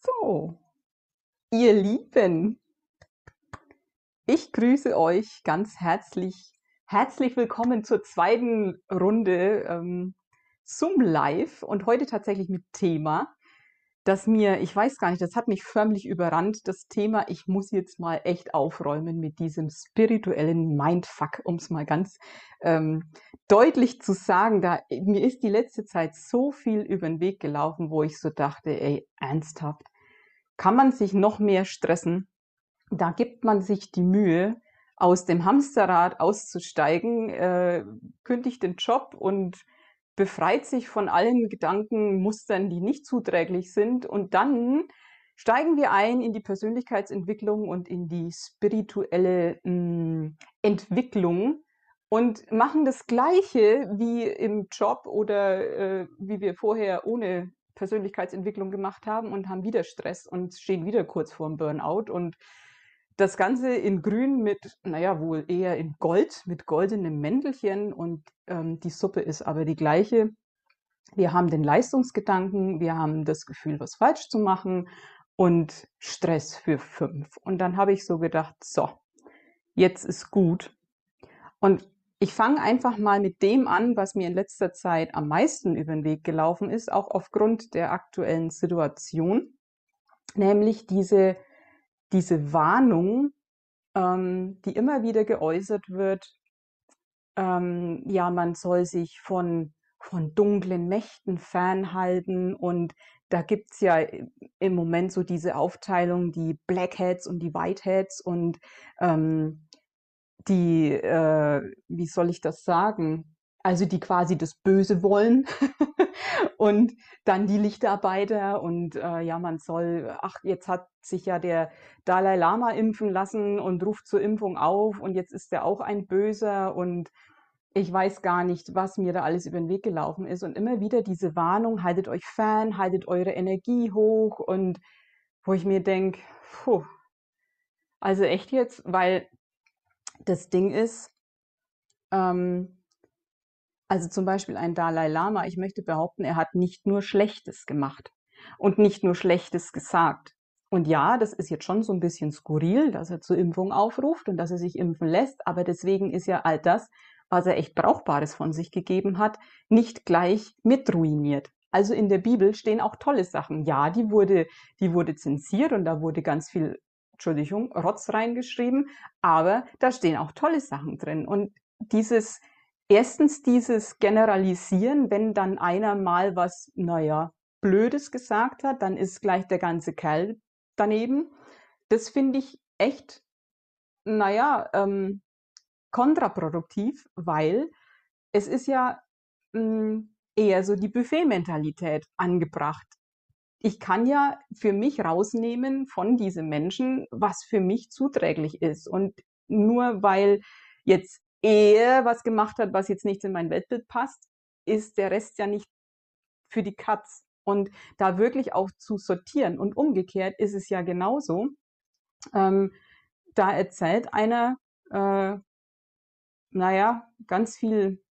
So, ihr Lieben, ich grüße euch ganz herzlich. Herzlich willkommen zur zweiten Runde ähm, Zoom Live und heute tatsächlich mit Thema, das mir, ich weiß gar nicht, das hat mich förmlich überrannt, das Thema, ich muss jetzt mal echt aufräumen mit diesem spirituellen Mindfuck, um es mal ganz ähm, deutlich zu sagen. Da, mir ist die letzte Zeit so viel über den Weg gelaufen, wo ich so dachte, ey, ernsthaft, kann man sich noch mehr stressen? Da gibt man sich die Mühe, aus dem Hamsterrad auszusteigen, äh, kündigt den Job und befreit sich von allen Gedankenmustern, die nicht zuträglich sind. Und dann steigen wir ein in die Persönlichkeitsentwicklung und in die spirituelle mh, hm, Entwicklung und machen das Gleiche wie im Job oder äh, wie wir vorher ohne Persönlichkeitsentwicklung gemacht haben und haben wieder Stress und stehen wieder kurz vorm Burnout und das Ganze in Grün mit, naja, wohl eher in Gold, mit goldenem Mäntelchen und ähm, die Suppe ist aber die gleiche. Wir haben den Leistungsgedanken, wir haben das Gefühl, was falsch zu machen und Stress für fünf. Und dann habe ich so gedacht, so, jetzt ist gut. Und ich fange einfach mal mit dem an, was mir in letzter Zeit am meisten über den Weg gelaufen ist, auch aufgrund der aktuellen Situation, nämlich diese diese Warnung, ähm, die immer wieder geäußert wird, ähm, ja, man soll sich von, von dunklen Mächten fernhalten und da gibt's ja im Moment so diese Aufteilung, die Blackheads und die Whiteheads und ähm, die, äh, wie soll ich das sagen? Also die quasi das Böse wollen und dann die Lichtarbeiter und äh, ja, man soll, ach, jetzt hat sich ja der Dalai Lama impfen lassen und ruft zur Impfung auf und jetzt ist er auch ein Böser und ich weiß gar nicht, was mir da alles über den Weg gelaufen ist. Und immer wieder diese Warnung, haltet euch fern, haltet eure Energie hoch und wo ich mir denke, also echt jetzt, weil das Ding ist, ähm, also zum Beispiel ein Dalai Lama, ich möchte behaupten, er hat nicht nur Schlechtes gemacht und nicht nur Schlechtes gesagt. Und ja, das ist jetzt schon so ein bisschen skurril, dass er zur Impfung aufruft und dass er sich impfen lässt, aber deswegen ist ja all das, was er echt Brauchbares von sich gegeben hat, nicht gleich mit ruiniert. Also in der Bibel stehen auch tolle Sachen. Ja, die wurde, die wurde zensiert und da wurde ganz viel, Entschuldigung, Rotz reingeschrieben, aber da stehen auch tolle Sachen drin. Und dieses, erstens dieses Generalisieren, wenn dann einer mal was, naja, Blödes gesagt hat, dann ist gleich der ganze Kerl daneben. Das finde ich echt, naja, ähm, kontraproduktiv, weil es ist ja mh, hm, eher so die Buffet-Mentalität angebracht. Ich kann ja für mich rausnehmen von diesen Menschen, was für mich zuträglich ist. Und nur weil jetzt er was gemacht hat, was jetzt nicht in mein Weltbild passt, ist der Rest ja nicht für die Katz. Und da wirklich auch zu sortieren. Und umgekehrt ist es ja genauso. Ähm, da erzählt einer, äh, naja, ganz viel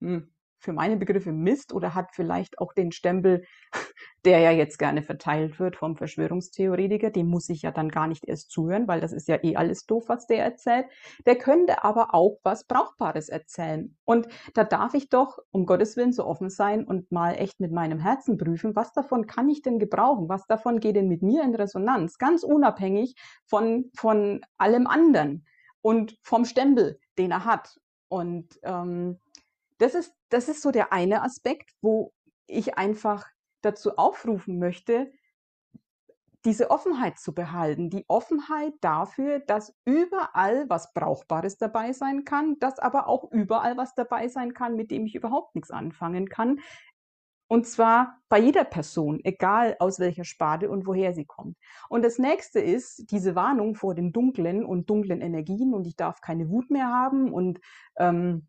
hm, für meine Begriffe Mist oder hat vielleicht auch den Stempel, der ja jetzt gerne verteilt wird vom Verschwörungstheoretiker, dem muss ich ja dann gar nicht erst zuhören, weil das ist ja eh alles doof, was der erzählt. Der könnte aber auch was Brauchbares erzählen. Und da darf ich doch, um Gottes Willen, so offen sein und mal echt mit meinem Herzen prüfen, was davon kann ich denn gebrauchen? Was davon geht denn mit mir in Resonanz? Ganz unabhängig von, von allem anderen und vom Stempel, den er hat. Und ähm, das ist, das ist so der eine Aspekt, wo ich einfach dazu aufrufen möchte, diese Offenheit zu behalten. Die Offenheit dafür, dass überall was Brauchbares dabei sein kann, dass aber auch überall was dabei sein kann, mit dem ich überhaupt nichts anfangen kann. Und zwar bei jeder Person, egal aus welcher Sparte und woher sie kommt. Und das nächste ist diese Warnung vor den dunklen und dunklen Energien und ich darf keine Wut mehr haben und ähm,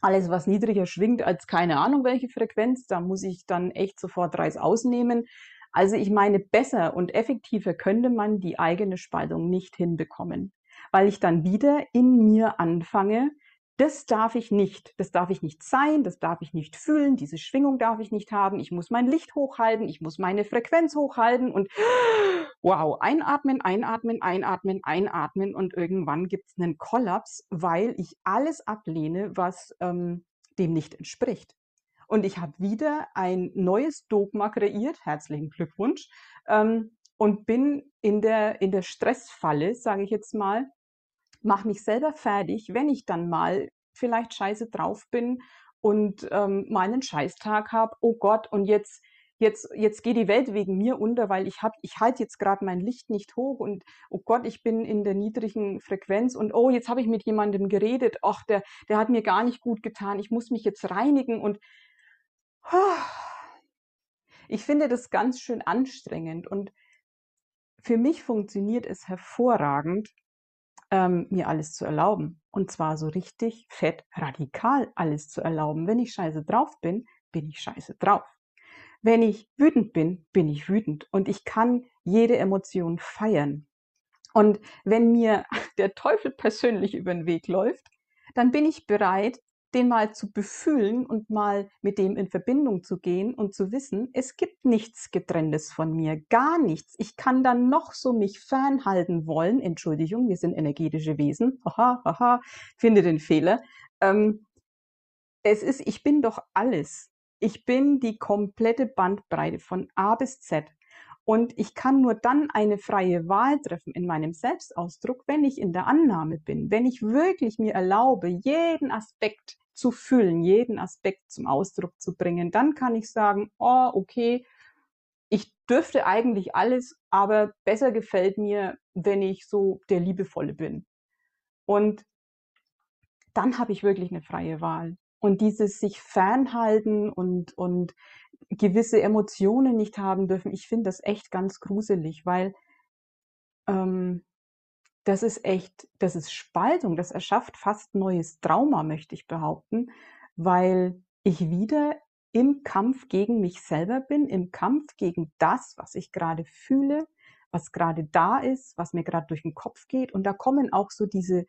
alles, was niedriger schwingt als keine Ahnung welche Frequenz, da muss ich dann echt sofort Reis ausnehmen. Also ich meine, besser und effektiver könnte man die eigene Spaltung nicht hinbekommen, weil ich dann wieder in mir anfange, das darf ich nicht. Das darf ich nicht sein, das darf ich nicht fühlen, diese Schwingung darf ich nicht haben. Ich muss mein Licht hochhalten, ich muss meine Frequenz hochhalten und wow, einatmen, einatmen, einatmen, einatmen und irgendwann gibt es einen Kollaps, weil ich alles ablehne, was ähm, dem nicht entspricht. Und ich habe wieder ein neues Dogma kreiert, herzlichen Glückwunsch, ähm, und bin in der, in der Stressfalle, sage ich jetzt mal, mache mich selber fertig, wenn ich dann mal vielleicht scheiße drauf bin und ähm, meinen Scheißtag habe. Oh Gott, und jetzt jetzt jetzt geht die Welt wegen mir unter, weil ich habe ich halte jetzt gerade mein Licht nicht hoch und oh Gott, ich bin in der niedrigen Frequenz und oh, jetzt habe ich mit jemandem geredet. Ach, der der hat mir gar nicht gut getan. Ich muss mich jetzt reinigen und ich finde das ganz schön anstrengend und für mich funktioniert es hervorragend, ähm, mir alles zu erlauben. Und zwar so richtig fett radikal alles zu erlauben. Wenn ich scheiße drauf bin, bin ich scheiße drauf. Wenn ich wütend bin, bin ich wütend. Und ich kann jede Emotion feiern. Und wenn mir der Teufel persönlich über den Weg läuft, dann bin ich bereit, den mal zu befühlen und mal mit dem in Verbindung zu gehen und zu wissen, es gibt nichts getrenntes von mir, gar nichts. Ich kann dann noch so mich fernhalten wollen. Entschuldigung, wir sind energetische Wesen. Aha, aha, finde den Fehler. Ähm, es ist, ich bin doch alles. Ich bin die komplette Bandbreite von A bis Z. Und ich kann nur dann eine freie Wahl treffen in meinem Selbstausdruck, wenn ich in der Annahme bin, wenn ich wirklich mir erlaube, jeden Aspekt zu füllen, jeden Aspekt zum Ausdruck zu bringen. Dann kann ich sagen, oh, okay, ich dürfte eigentlich alles, aber besser gefällt mir, wenn ich so der Liebevolle bin. Und dann habe ich wirklich eine freie Wahl. Und dieses sich fernhalten und, und gewisse Emotionen nicht haben dürfen, ich finde das echt ganz gruselig, weil ähm, das ist echt, das ist Spaltung, das erschafft fast neues Trauma, möchte ich behaupten, weil ich wieder im Kampf gegen mich selber bin, im Kampf gegen das, was ich gerade fühle, was gerade da ist, was mir gerade durch den Kopf geht. Und da kommen auch so diese,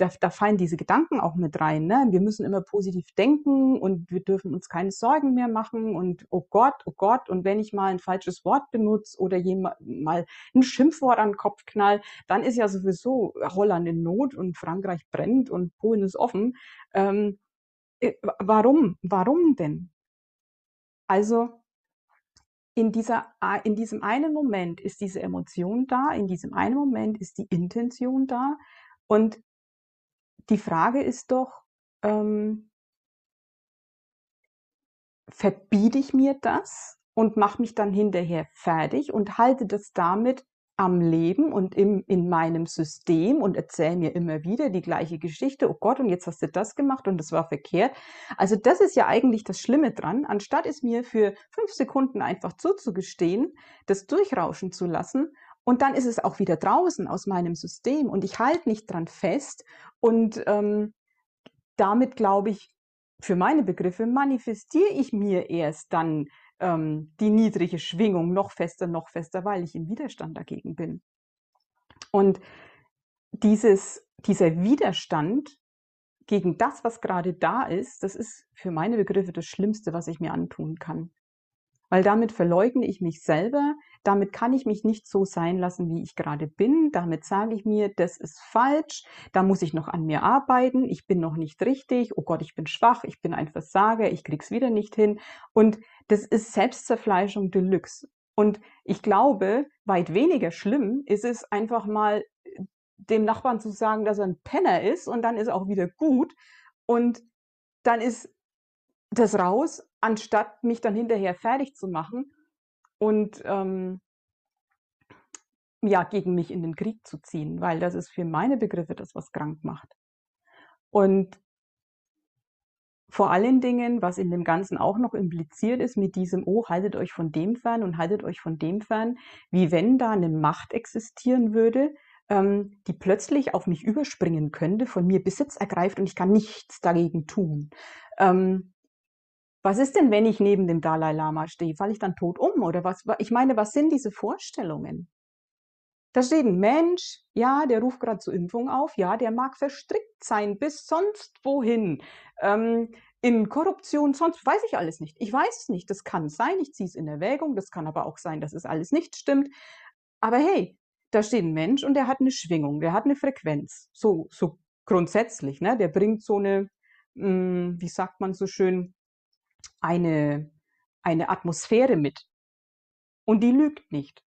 da, da fallen diese Gedanken auch mit rein. Ne? Wir müssen immer positiv denken und wir dürfen uns keine Sorgen mehr machen und oh Gott, oh Gott, und wenn ich mal ein falsches Wort benutze oder jemand mal ein Schimpfwort an den Kopf knall, dann ist ja sowieso Holland in Not und Frankreich brennt und Polen ist offen. Ähm, äh, warum? Warum denn? Also in, dieser, in diesem einen Moment ist diese Emotion da, in diesem einen Moment ist die Intention da und die Frage ist doch, ähm, verbiete ich mir das und mache mich dann hinterher fertig und halte das damit am Leben und im, in meinem System und erzähle mir immer wieder die gleiche Geschichte. Oh Gott, und jetzt hast du das gemacht und das war verkehrt. Also das ist ja eigentlich das Schlimme dran. Anstatt es mir für fünf Sekunden einfach zuzugestehen, das durchrauschen zu lassen und dann ist es auch wieder draußen aus meinem System und ich halte nicht dran fest. Und ähm, damit glaube ich, für meine Begriffe manifestiere ich mir erst dann ähm, die niedrige Schwingung noch fester, noch fester, weil ich im Widerstand dagegen bin. Und dieses, dieser Widerstand gegen das, was gerade da ist, das ist für meine Begriffe das Schlimmste, was ich mir antun kann weil damit verleugne ich mich selber, damit kann ich mich nicht so sein lassen, wie ich gerade bin, damit sage ich mir, das ist falsch, da muss ich noch an mir arbeiten, ich bin noch nicht richtig, oh Gott, ich bin schwach, ich bin ein Versager, ich krieg's wieder nicht hin. Und das ist Selbstzerfleischung Deluxe. Und ich glaube, weit weniger schlimm ist es einfach mal dem Nachbarn zu sagen, dass er ein Penner ist und dann ist auch wieder gut. Und dann ist das raus, anstatt mich dann hinterher fertig zu machen und ähm, ja, gegen mich in den Krieg zu ziehen, weil das ist für meine Begriffe das, was krank macht. Und vor allen Dingen, was in dem Ganzen auch noch impliziert ist, mit diesem, oh, haltet euch von dem fern und haltet euch von dem fern, wie wenn da eine Macht existieren würde, ähm, die plötzlich auf mich überspringen könnte, von mir Besitz ergreift und ich kann nichts dagegen tun. Ähm, was ist denn, wenn ich neben dem Dalai Lama stehe? Falle ich dann tot um? Oder was? Ich meine, was sind diese Vorstellungen? Da steht ein Mensch, ja, der ruft gerade zur Impfung auf, ja, der mag verstrickt sein bis sonst wohin. Ähm, in Korruption, sonst weiß ich alles nicht. Ich weiß es nicht. Das kann sein, ich ziehe es in Erwägung. Das kann aber auch sein, dass es alles nicht stimmt. Aber hey, da steht ein Mensch und der hat eine Schwingung, der hat eine Frequenz. So, so grundsätzlich, ne? Der bringt so eine, mh, hm, wie sagt man so schön, eine, eine Atmosphäre mit. Und die lügt nicht.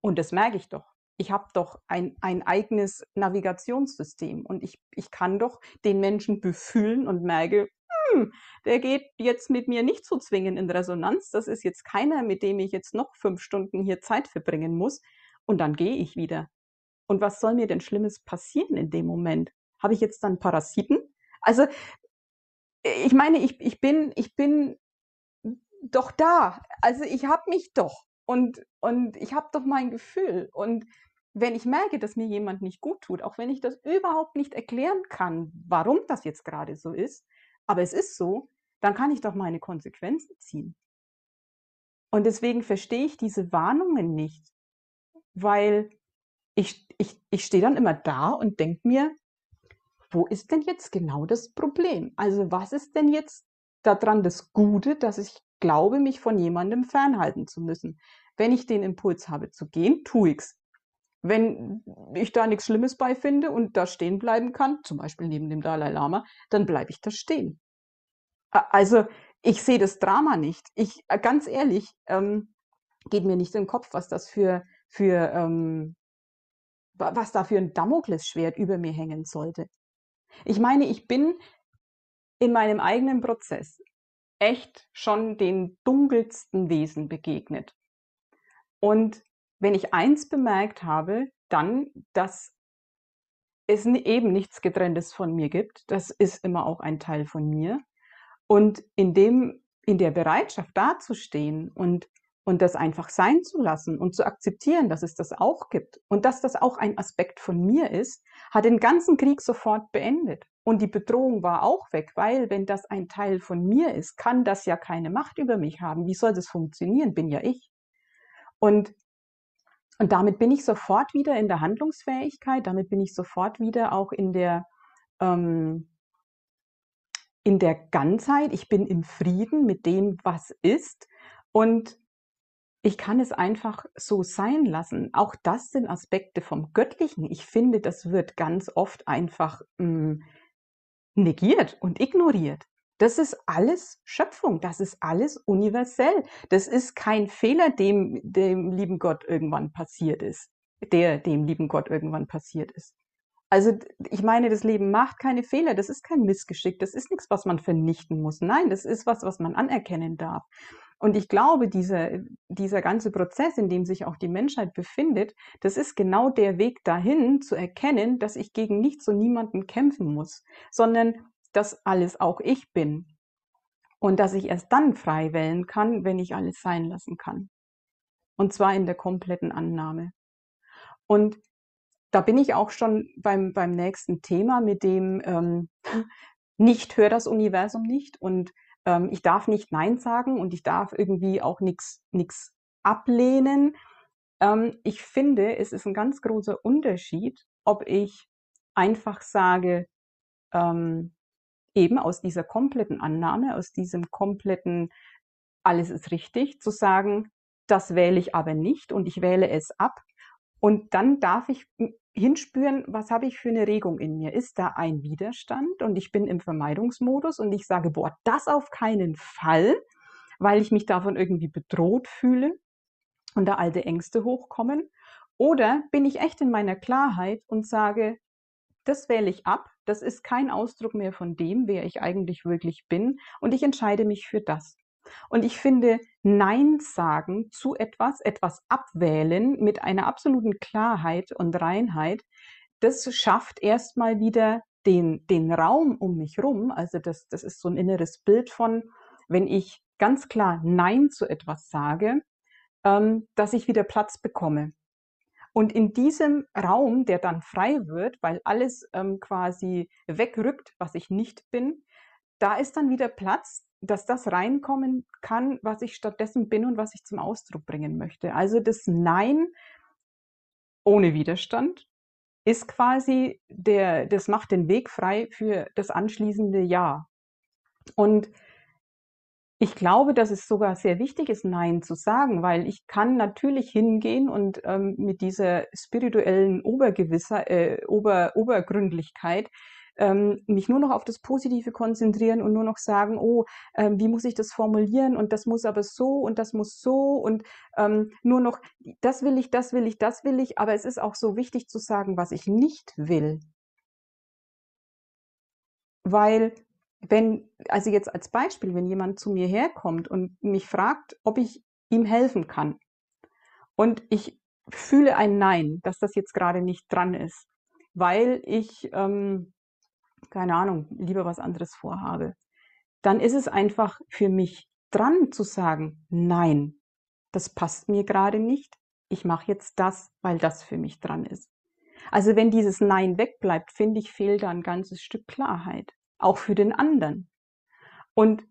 Und das merke ich doch. Ich habe doch ein, ein eigenes Navigationssystem und ich, ich kann doch den Menschen befühlen und merke, hm, der geht jetzt mit mir nicht so zwingend in Resonanz. Das ist jetzt keiner, mit dem ich jetzt noch fünf Stunden hier Zeit verbringen muss. Und dann gehe ich wieder. Und was soll mir denn Schlimmes passieren in dem Moment? Habe ich jetzt dann Parasiten? Also, ich meine, ich, ich, bin, ich bin doch da. Also ich habe mich doch. Und, und ich habe doch mein Gefühl. Und wenn ich merke, dass mir jemand nicht gut tut, auch wenn ich das überhaupt nicht erklären kann, warum das jetzt gerade so ist, aber es ist so, dann kann ich doch meine Konsequenzen ziehen. Und deswegen verstehe ich diese Warnungen nicht, weil ich, ich, ich stehe dann immer da und denke mir, wo ist denn jetzt genau das Problem? Also was ist denn jetzt daran das Gute, dass ich glaube, mich von jemandem fernhalten zu müssen? Wenn ich den Impuls habe zu gehen, tue ich's. Wenn ich da nichts Schlimmes bei finde und da stehen bleiben kann, zum Beispiel neben dem Dalai Lama, dann bleibe ich da stehen. Also ich sehe das Drama nicht. Ich, äh, ganz ehrlich, ähm, geht mir nicht in den Kopf, was das für, für ähm, was da für ein Damoklesschwert über mir hängen sollte. Ich meine, ich bin in meinem eigenen Prozess echt schon den dunkelsten Wesen begegnet. Und wenn ich eins bemerkt habe, dann, dass es eben nichts getrenntes von mir gibt. Das ist immer auch ein Teil von mir. Und in dem, in der Bereitschaft dazustehen und und das einfach sein zu lassen und zu akzeptieren, dass es das auch gibt und dass das auch ein Aspekt von mir ist, hat den ganzen Krieg sofort beendet. Und die Bedrohung war auch weg, weil wenn das ein Teil von mir ist, kann das ja keine Macht über mich haben. Wie soll das funktionieren? Bin ja ich. Und, und damit bin ich sofort wieder in der Handlungsfähigkeit, damit bin ich sofort wieder auch in der, ähm, in der Ganzheit. Ich bin im Frieden mit dem, was ist. Und ich kann es einfach so sein lassen. Auch das sind Aspekte vom Göttlichen. Ich finde, das wird ganz oft einfach mh, hm, negiert und ignoriert. Das ist alles Schöpfung, das ist alles universell. Das ist kein Fehler, dem dem lieben Gott irgendwann passiert ist, der dem lieben Gott irgendwann passiert ist. Also ich meine, das Leben macht keine Fehler, das ist kein Missgeschick, das ist nichts, was man vernichten muss. Nein, das ist was, was man anerkennen darf. Und ich glaube, dieser, dieser ganze Prozess, in dem sich auch die Menschheit befindet, das ist genau der Weg dahin, zu erkennen, dass ich gegen nichts und niemanden kämpfen muss, sondern dass alles auch ich bin. Und dass ich erst dann frei wählen kann, wenn ich alles sein lassen kann. Und zwar in der kompletten Annahme. Und da bin ich auch schon beim, beim nächsten Thema, mit dem ähm, nicht hör das Universum nicht und ähm, ich darf nicht Nein sagen und ich darf irgendwie auch nichts ablehnen. Ähm, ich finde, es ist ein ganz großer Unterschied, ob ich einfach sage, ähm, eben aus dieser kompletten Annahme, aus diesem kompletten alles ist richtig, zu sagen, das wähle ich aber nicht und ich wähle es ab. Und dann darf ich hinspüren, was habe ich für eine Regung in mir? Ist da ein Widerstand und ich bin im Vermeidungsmodus und ich sage, boah, das auf keinen Fall, weil ich mich davon irgendwie bedroht fühle und da alte Ängste hochkommen? Oder bin ich echt in meiner Klarheit und sage, das wähle ich ab, das ist kein Ausdruck mehr von dem, wer ich eigentlich wirklich bin und ich entscheide mich für das. Und ich finde, Nein sagen zu etwas, etwas abwählen mit einer absoluten Klarheit und Reinheit, das schafft erstmal wieder den, den Raum um mich rum. Also das, das ist so ein inneres Bild von, wenn ich ganz klar Nein zu etwas sage, ähm, dass ich wieder Platz bekomme. Und in diesem Raum, der dann frei wird, weil alles ähm, quasi wegrückt, was ich nicht bin, da ist dann wieder Platz, dass das reinkommen kann, was ich stattdessen bin und was ich zum Ausdruck bringen möchte. Also das Nein ohne Widerstand ist quasi der, das macht den Weg frei für das anschließende Ja. Und ich glaube, dass es sogar sehr wichtig ist, Nein zu sagen, weil ich kann natürlich hingehen und ähm, mit dieser spirituellen Obergewisser, äh, Ober, Obergründlichkeit ähm, mich nur noch auf das Positive konzentrieren und nur noch sagen, oh, ähm, wie muss ich das formulieren und das muss aber so und das muss so und ähm, nur noch, das will ich, das will ich, das will ich, aber es ist auch so wichtig zu sagen, was ich nicht will. Weil wenn, also jetzt als Beispiel, wenn jemand zu mir herkommt und mich fragt, ob ich ihm helfen kann und ich fühle ein Nein, dass das jetzt gerade nicht dran ist, weil ich ähm, keine Ahnung, lieber was anderes vorhabe, dann ist es einfach für mich dran zu sagen, nein, das passt mir gerade nicht, ich mache jetzt das, weil das für mich dran ist. Also wenn dieses Nein wegbleibt, finde ich, fehlt da ein ganzes Stück Klarheit, auch für den anderen. Und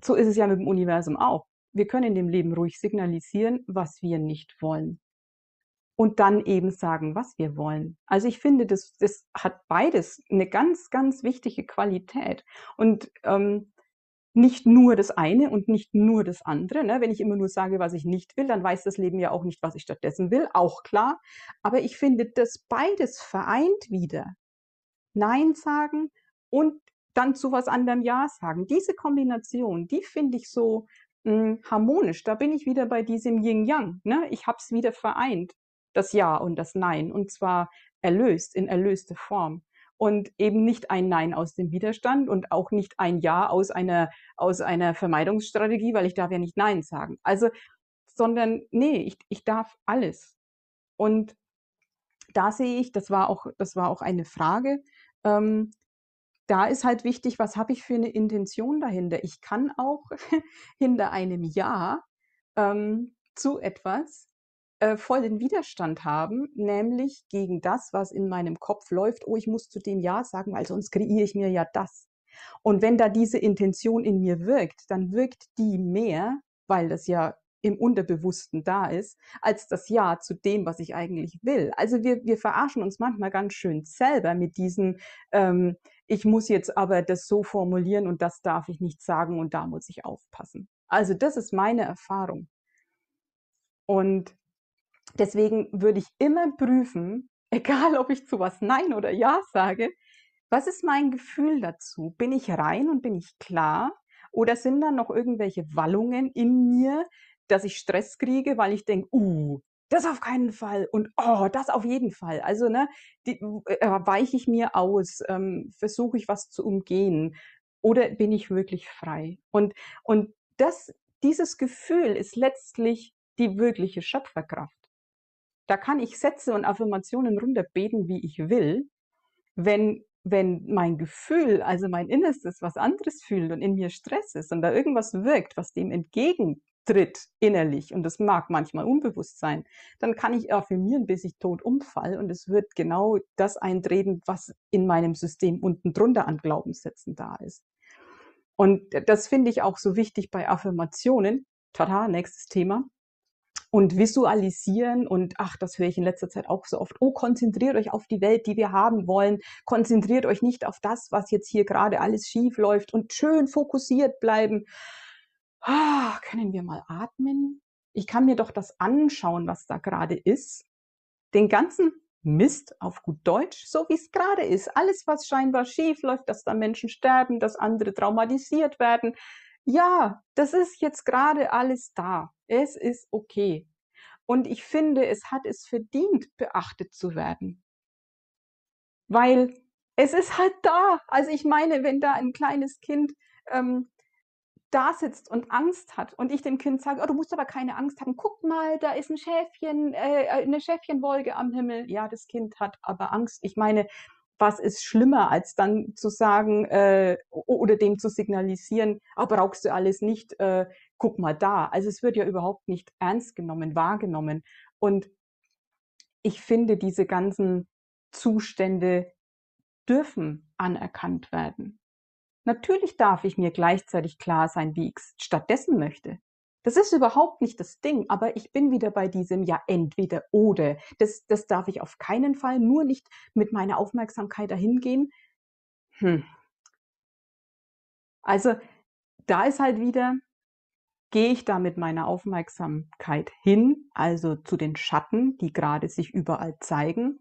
so ist es ja mit dem Universum auch. Wir können dem Leben ruhig signalisieren, was wir nicht wollen und dann eben sagen, was wir wollen. Also ich finde, das, das hat beides eine ganz, ganz wichtige Qualität. Und ähm, nicht nur das eine und nicht nur das andere. Ne? Wenn ich immer nur sage, was ich nicht will, dann weiß das Leben ja auch nicht, was ich stattdessen will, auch klar. Aber ich finde, das beides vereint wieder. Nein sagen und dann zu was anderem Ja sagen. Diese Kombination, die finde ich so mh, hm, harmonisch. Da bin ich wieder bei diesem Yin-Yang. Ne? Ich habe es wieder vereint das Ja und das Nein und zwar erlöst, in erlöste Form. Und eben nicht ein Nein aus dem Widerstand und auch nicht ein Ja aus einer, aus einer Vermeidungsstrategie, weil ich darf ja nicht Nein sagen. Also, sondern nee, ich, ich darf alles. Und da sehe ich, das war auch, das war auch eine Frage, ähm, da ist halt wichtig, was habe ich für eine Intention dahinter? Ich kann auch hinter einem Ja ähm, zu etwas äh, voll den Widerstand haben, nämlich gegen das, was in meinem Kopf läuft, oh, ich muss zu dem Ja sagen, weil sonst kreiere ich mir ja das. Und wenn da diese Intention in mir wirkt, dann wirkt die mehr, weil das ja im Unterbewussten da ist, als das Ja zu dem, was ich eigentlich will. Also wir, wir verarschen uns manchmal ganz schön selber mit diesen, ähm, ich muss jetzt aber das so formulieren und das darf ich nicht sagen und da muss ich aufpassen. Also das ist meine Erfahrung. Und Deswegen würde ich immer prüfen, egal ob ich zu was Nein oder Ja sage, was ist mein Gefühl dazu? Bin ich rein und bin ich klar? Oder sind da noch irgendwelche Wallungen in mir, dass ich Stress kriege, weil ich denke, uh, das auf keinen Fall und oh, das auf jeden Fall. Also ne, die, äh, weiche ich mir aus, ähm, versuche ich was zu umgehen oder bin ich wirklich frei? Und, und das, dieses Gefühl ist letztlich die wirkliche Schöpferkraft. Da kann ich Sätze und Affirmationen runterbeten, wie ich will. Wenn, wenn mein Gefühl, also mein Innerstes, was anderes fühlt und in mir Stress ist und da irgendwas wirkt, was dem entgegentritt innerlich, und das mag manchmal unbewusst sein, dann kann ich affirmieren, bis ich tot umfall und es wird genau das eintreten, was in meinem System unten drunter an Glaubenssätzen da ist. Und das finde ich auch so wichtig bei Affirmationen. Tada, nächstes Thema und visualisieren und ach, das höre ich in letzter Zeit auch so oft. Oh, konzentriert euch auf die Welt, die wir haben wollen. Konzentriert euch nicht auf das, was jetzt hier gerade alles schief läuft und schön fokussiert bleiben. Ah, können wir mal atmen? Ich kann mir doch das anschauen, was da gerade ist. Den ganzen Mist auf gut Deutsch, so wie es gerade ist. Alles, was scheinbar schief läuft, dass da Menschen sterben, dass andere traumatisiert werden, ja, das ist jetzt gerade alles da. Es ist okay. Und ich finde, es hat es verdient, beachtet zu werden. Weil es ist halt da. Also ich meine, wenn da ein kleines Kind ähm, da sitzt und Angst hat und ich dem Kind sage, oh, du musst aber keine Angst haben, guck mal, da ist ein Schäfchen, äh, eine Schäfchenwolke am Himmel. Ja, das Kind hat aber Angst. Ich meine, was ist schlimmer, als dann zu sagen äh, oder dem zu signalisieren, ah, brauchst du alles nicht, äh, guck mal da. Also es wird ja überhaupt nicht ernst genommen, wahrgenommen. Und ich finde, diese ganzen Zustände dürfen anerkannt werden. Natürlich darf ich mir gleichzeitig klar sein, wie ich es stattdessen möchte. Das ist überhaupt nicht das Ding, aber ich bin wieder bei diesem ja entweder oder. Das, das darf ich auf keinen Fall, nur nicht mit meiner Aufmerksamkeit dahin gehen. Hm. Also da ist halt wieder, gehe ich da mit meiner Aufmerksamkeit hin, also zu den Schatten, die gerade sich überall zeigen,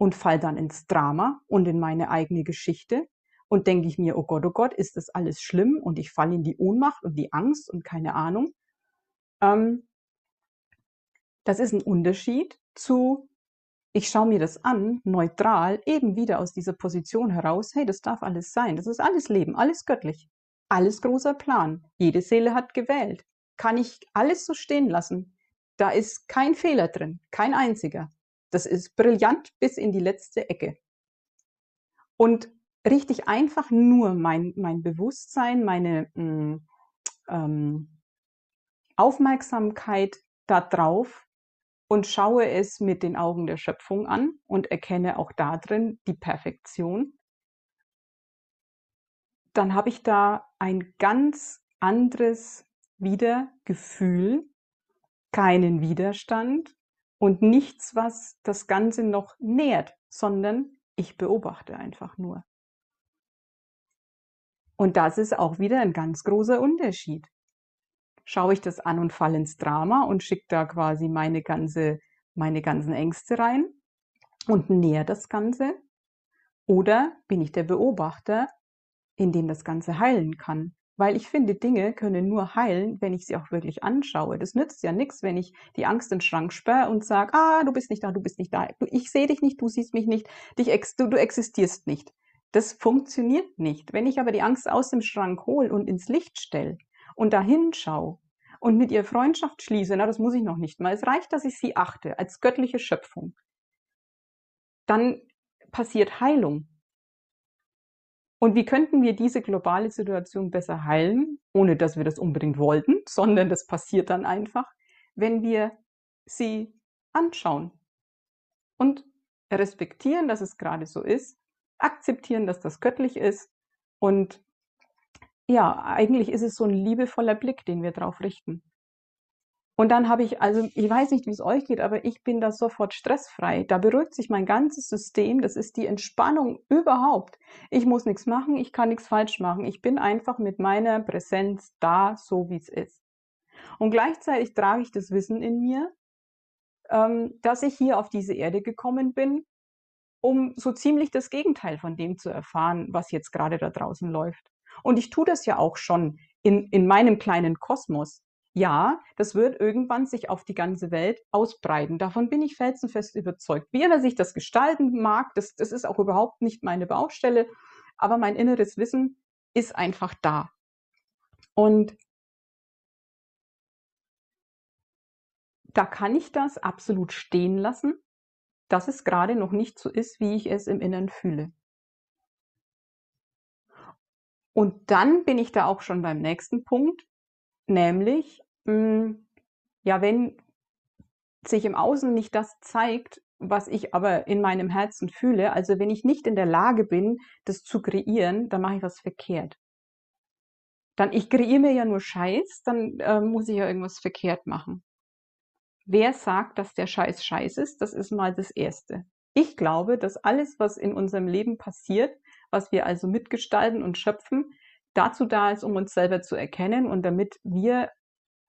und fall dann ins Drama und in meine eigene Geschichte und denke ich mir, oh Gott, oh Gott, ist das alles schlimm und ich falle in die Ohnmacht und die Angst und keine Ahnung. Ähm, das ist ein Unterschied zu, ich schaue mir das an, neutral, eben wieder aus dieser Position heraus, hey, das darf alles sein, das ist alles Leben, alles göttlich, alles großer Plan, jede Seele hat gewählt, kann ich alles so stehen lassen. Da ist kein Fehler drin, kein einziger. Das ist brillant bis in die letzte Ecke. Und richtig einfach nur mein, mein Bewusstsein, meine mm, ähm, Aufmerksamkeit darauf und schaue es mit den Augen der Schöpfung an und erkenne auch darin die Perfektion, dann habe ich da ein ganz anderes Wiedergefühl, keinen Widerstand und nichts, was das Ganze noch nährt, sondern ich beobachte einfach nur. Und das ist auch wieder ein ganz großer Unterschied schaue ich das an und falle ins Drama und schicke da quasi meine ganze, meine ganzen Ängste rein und näher das Ganze? Oder bin ich der Beobachter, in dem das Ganze heilen kann? Weil ich finde, Dinge können nur heilen, wenn ich sie auch wirklich anschaue. Das nützt ja nichts, wenn ich die Angst in den Schrank sperre und sage, ah, du bist nicht da, du bist nicht da. Ich sehe dich nicht, du siehst mich nicht, dich ex du, du existierst nicht. Das funktioniert nicht. Wenn ich aber die Angst aus dem Schrank hole und ins Licht stelle, und dahin schaue und mit ihr Freundschaft schließe, na, das muss ich noch nicht mal. Es reicht, dass ich sie achte als göttliche Schöpfung. Dann passiert Heilung. Und wie könnten wir diese globale Situation besser heilen, ohne dass wir das unbedingt wollten, sondern das passiert dann einfach, wenn wir sie anschauen und respektieren, dass es gerade so ist, akzeptieren, dass das göttlich ist und ja, eigentlich ist es so ein liebevoller Blick, den wir drauf richten. Und dann habe ich, also ich weiß nicht, wie es euch geht, aber ich bin da sofort stressfrei. Da beruhigt sich mein ganzes System. Das ist die Entspannung überhaupt. Ich muss nichts machen, ich kann nichts falsch machen. Ich bin einfach mit meiner Präsenz da, so wie es ist. Und gleichzeitig trage ich das Wissen in mir, ähm, dass ich hier auf diese Erde gekommen bin, um so ziemlich das Gegenteil von dem zu erfahren, was jetzt gerade da draußen läuft. Und ich tue das ja auch schon in, in meinem kleinen Kosmos. Ja, das wird irgendwann sich auf die ganze Welt ausbreiten. Davon bin ich felsenfest überzeugt. Wie immer sich das gestalten mag, das, das ist auch überhaupt nicht meine Baustelle, aber mein inneres Wissen ist einfach da. Und da kann ich das absolut stehen lassen, dass es gerade noch nicht so ist, wie ich es im Inneren fühle. Und dann bin ich da auch schon beim nächsten Punkt, nämlich, mh, hm, ja, wenn sich im Außen nicht das zeigt, was ich aber in meinem Herzen fühle, also wenn ich nicht in der Lage bin, das zu kreieren, dann mache ich was verkehrt. Dann, ich kreiere mir ja nur Scheiß, dann äh, muss ich ja irgendwas verkehrt machen. Wer sagt, dass der Scheiß Scheiß ist? Das ist mal das Erste. Ich glaube, dass alles, was in unserem Leben passiert, was wir also mitgestalten und schöpfen, dazu da ist, um uns selber zu erkennen und damit wir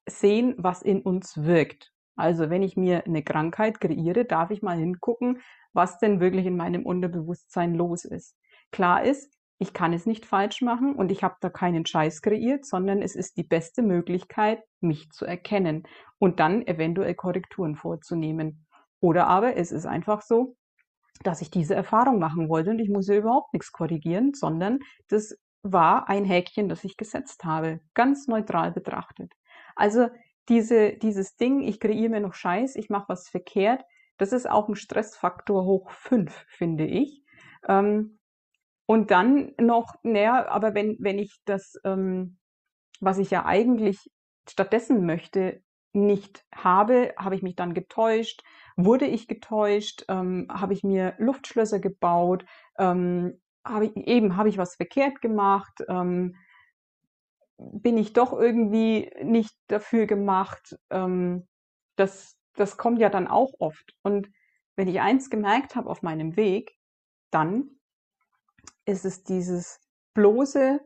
sehen, was in uns wirkt. Also wenn ich mir eine Krankheit kreiere, darf ich mal hingucken, was denn wirklich in meinem Unterbewusstsein los ist. Klar ist, ich kann es nicht falsch machen und ich habe da keinen Scheiß kreiert, sondern es ist die beste Möglichkeit, mich zu erkennen und dann eventuell Korrekturen vorzunehmen. Oder aber es ist einfach so, dass ich diese Erfahrung machen wollte und ich muss ja überhaupt nichts korrigieren, sondern das war ein Häkchen, das ich gesetzt habe, ganz neutral betrachtet. Also diese, dieses Ding, ich kreiere mir noch Scheiß, ich mache was verkehrt, das ist auch ein Stressfaktor hoch fünf, finde ich. Ähm, und dann noch, naja, aber wenn, wenn ich das, ähm, was ich ja eigentlich stattdessen möchte, nicht habe, habe ich mich dann getäuscht, wurde ich getäuscht, ähm, habe ich mir Luftschlösser gebaut, ähm, habe ich, eben habe ich was verkehrt gemacht, ähm, bin ich doch irgendwie nicht dafür gemacht. Ähm, das, das kommt ja dann auch oft. Und wenn ich eins gemerkt habe auf meinem Weg, dann ist es dieses bloße,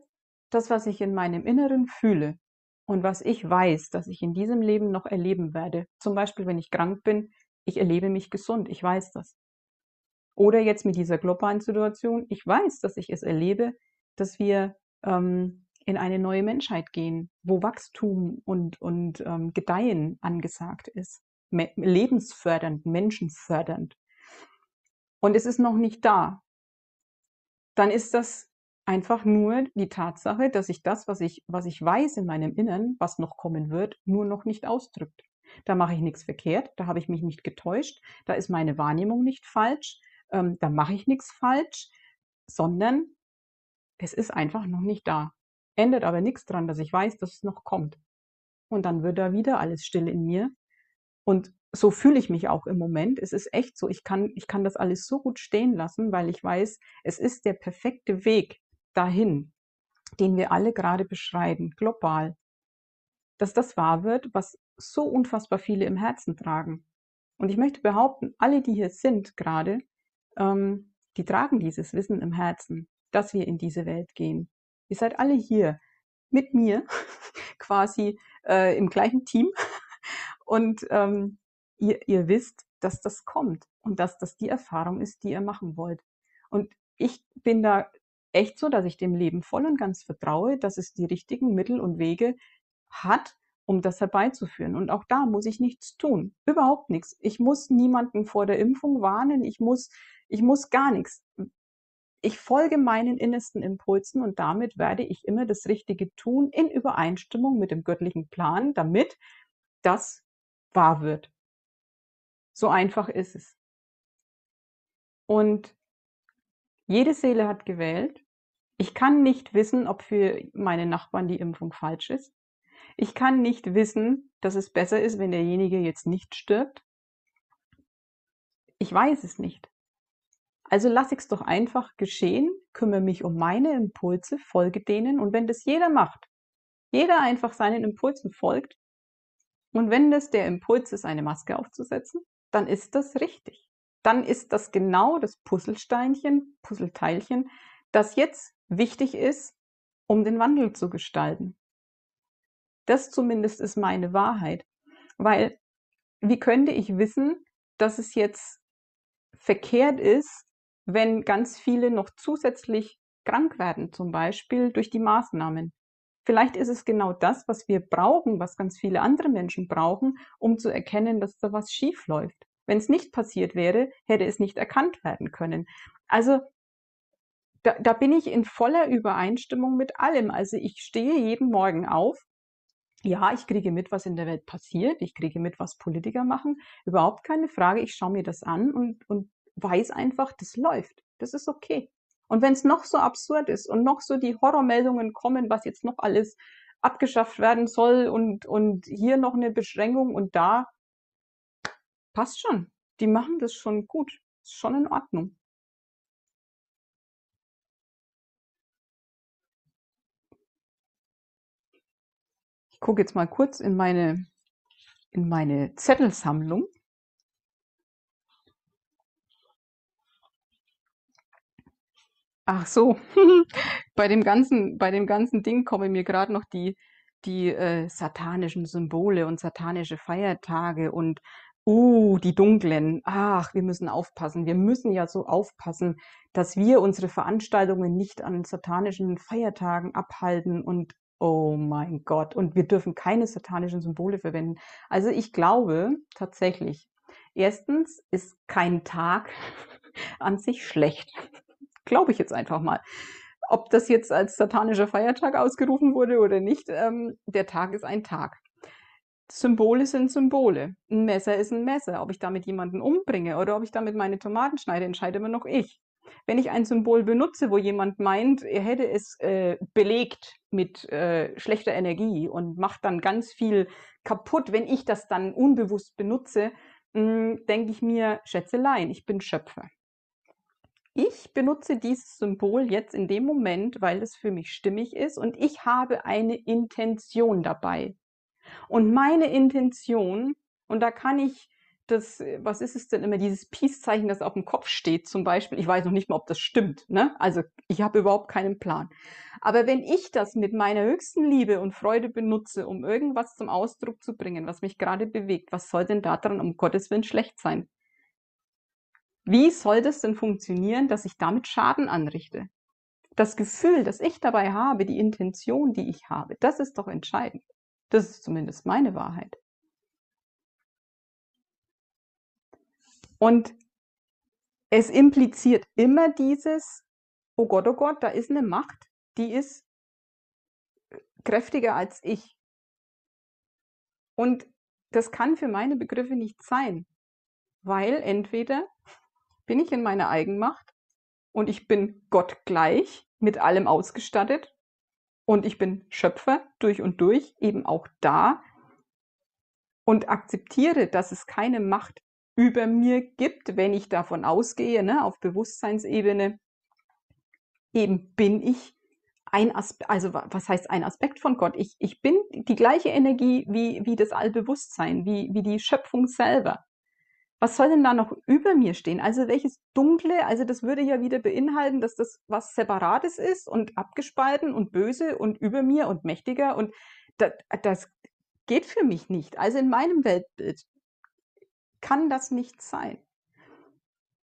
das, was ich in meinem Inneren fühle und was ich weiß, dass ich in diesem Leben noch erleben werde. Zum Beispiel, wenn ich krank bin, ich erlebe mich gesund, ich weiß das. Oder jetzt mit dieser globalen Situation, ich weiß, dass ich es erlebe, dass wir ähm, in eine neue Menschheit gehen, wo Wachstum und, und ähm, Gedeihen angesagt ist. Me lebensfördernd, menschenfördernd. Und es ist noch nicht da. Dann ist das einfach nur die Tatsache, dass ich das, was ich, was ich weiß in meinem Innern, was noch kommen wird, nur noch nicht ausdrückt. Da mache ich nichts verkehrt, da habe ich mich nicht getäuscht, da ist meine Wahrnehmung nicht falsch, ähm, da mache ich nichts falsch, sondern es ist einfach noch nicht da. Ändert aber nichts dran, dass ich weiß, dass es noch kommt. Und dann wird da wieder alles still in mir. Und so fühle ich mich auch im Moment. Es ist echt so, ich kann, ich kann das alles so gut stehen lassen, weil ich weiß, es ist der perfekte Weg dahin, den wir alle gerade beschreiben, global. Dass das wahr wird, was so unfassbar viele im Herzen tragen. Und ich möchte behaupten, alle, die hier sind gerade, ähm, die tragen dieses Wissen im Herzen, dass wir in diese Welt gehen. Ihr seid alle hier mit mir quasi äh, im gleichen Team und ähm, ihr, ihr wisst, dass das kommt und dass das die Erfahrung ist, die ihr machen wollt. Und ich bin da echt so, dass ich dem Leben voll und ganz vertraue, dass es die richtigen Mittel und Wege hat, um das herbeizuführen. Und auch da muss ich nichts tun. Überhaupt nichts. Ich muss niemanden vor der Impfung warnen. Ich muss, ich muss gar nichts ich folge meinen innersten Impulsen und damit werde ich immer das Richtige tun in Übereinstimmung mit dem göttlichen Plan, damit das wahr wird. So einfach ist es. Und jede Seele hat gewählt. Ich kann nicht wissen, ob für meine Nachbarn die Impfung falsch ist. Ich kann nicht wissen, dass es besser ist, wenn derjenige jetzt nicht stirbt. Ich weiß es nicht. Also lasse ich es doch einfach geschehen, kümmere mich um meine Impulse, folge denen und wenn das jeder macht, jeder einfach seinen Impulsen folgt und wenn das der Impuls ist, eine Maske aufzusetzen, dann ist das richtig. Dann ist das genau das Puzzlesteinchen, Puzzleteilchen, das jetzt wichtig ist, um den Wandel zu gestalten. Das zumindest ist meine Wahrheit, weil wie könnte ich wissen, dass es jetzt verkehrt ist, wenn ganz viele noch zusätzlich krank werden, zum Beispiel durch die Maßnahmen. Vielleicht ist es genau das, was wir brauchen, was ganz viele andere Menschen brauchen, um zu erkennen, dass da was schief läuft. Wenn es nicht passiert wäre, hätte es nicht erkannt werden können. Also da, da bin ich in voller Übereinstimmung mit allem. Also ich stehe jeden Morgen auf. Ja, ich kriege mit, was in der Welt passiert. Ich kriege mit, was Politiker machen. Überhaupt keine Frage. Ich schaue mir das an und, und weiß einfach, das läuft. Das ist okay. Und wenn es noch so absurd ist und noch so die Horrormeldungen kommen, was jetzt noch alles abgeschafft werden soll und, und hier noch eine Beschränkung und da, passt schon. Die machen das schon gut. Ist schon in Ordnung. Gucke jetzt mal kurz in meine, in meine Zettelsammlung. Ach so, bei dem ganzen bei dem ganzen Ding kommen mir gerade noch die die, äh, satanischen Symbole und satanische Feiertage und, uh, die dunklen. Ach, wir müssen aufpassen. Wir müssen ja so aufpassen, dass wir unsere Veranstaltungen nicht an satanischen Feiertagen abhalten und oh mein Gott, und wir dürfen keine satanischen Symbole verwenden. Also, ich glaube tatsächlich, erstens ist kein Tag an sich schlecht. Glaube ich jetzt einfach mal. Ob das jetzt als satanischer Feiertag ausgerufen wurde oder nicht, ähm, der Tag ist ein Tag. Symbole sind Symbole. Ein Messer ist ein Messer. Ob ich damit jemanden umbringe oder ob ich damit meine Tomaten schneide, entscheide immer noch ich. Wenn ich ein Symbol benutze, wo jemand meint, er hätte es äh, belegt mit äh, schlechter Energie und macht dann ganz viel kaputt, wenn ich das dann unbewusst benutze, hm, denke ich mir, Schätzelein, ich bin Schöpfer. ich benutze dieses Symbol jetzt in dem Moment, weil es für mich stimmig ist und ich habe eine Intention dabei. Und meine Intention, und da kann ich das, was ist es denn immer, dieses Peace-Zeichen, das auf dem Kopf steht zum Beispiel. Ich weiß noch nicht mal, ob das stimmt. Ne? Also ich habe überhaupt keinen Plan. Aber wenn ich das mit meiner höchsten Liebe und Freude benutze, um irgendwas zum Ausdruck zu bringen, was mich gerade bewegt, was soll denn daran um Gottes Willen schlecht sein? Wie soll das denn funktionieren, dass ich damit Schaden anrichte? Das Gefühl, das ich dabei habe, die Intention, die ich habe, das ist doch entscheidend. Das ist zumindest meine Wahrheit. Und es impliziert immer dieses, oh Gott, oh Gott, da ist eine Macht, die ist kräftiger als ich. Und das kann für meine Begriffe nicht sein, weil entweder bin ich in meiner Eigenmacht und ich bin Gott gleich, mit allem ausgestattet und ich bin Schöpfer durch und durch, eben auch da und akzeptiere, dass es keine Macht über mir gibt, wenn ich davon ausgehe, ne, auf Bewusstseinsebene, eben bin ich ein Aspekt, also was heißt ein Aspekt von Gott? Ich, ich bin die gleiche Energie wie, wie das Allbewusstsein, wie, wie die Schöpfung selber. Was soll denn da noch über mir stehen? Also welches Dunkle, also das würde ja wieder beinhalten, dass das was Separates ist und abgespalten und böse und über mir und mächtiger und das, das geht für mich nicht. Also in meinem Weltbild kann das nicht sein.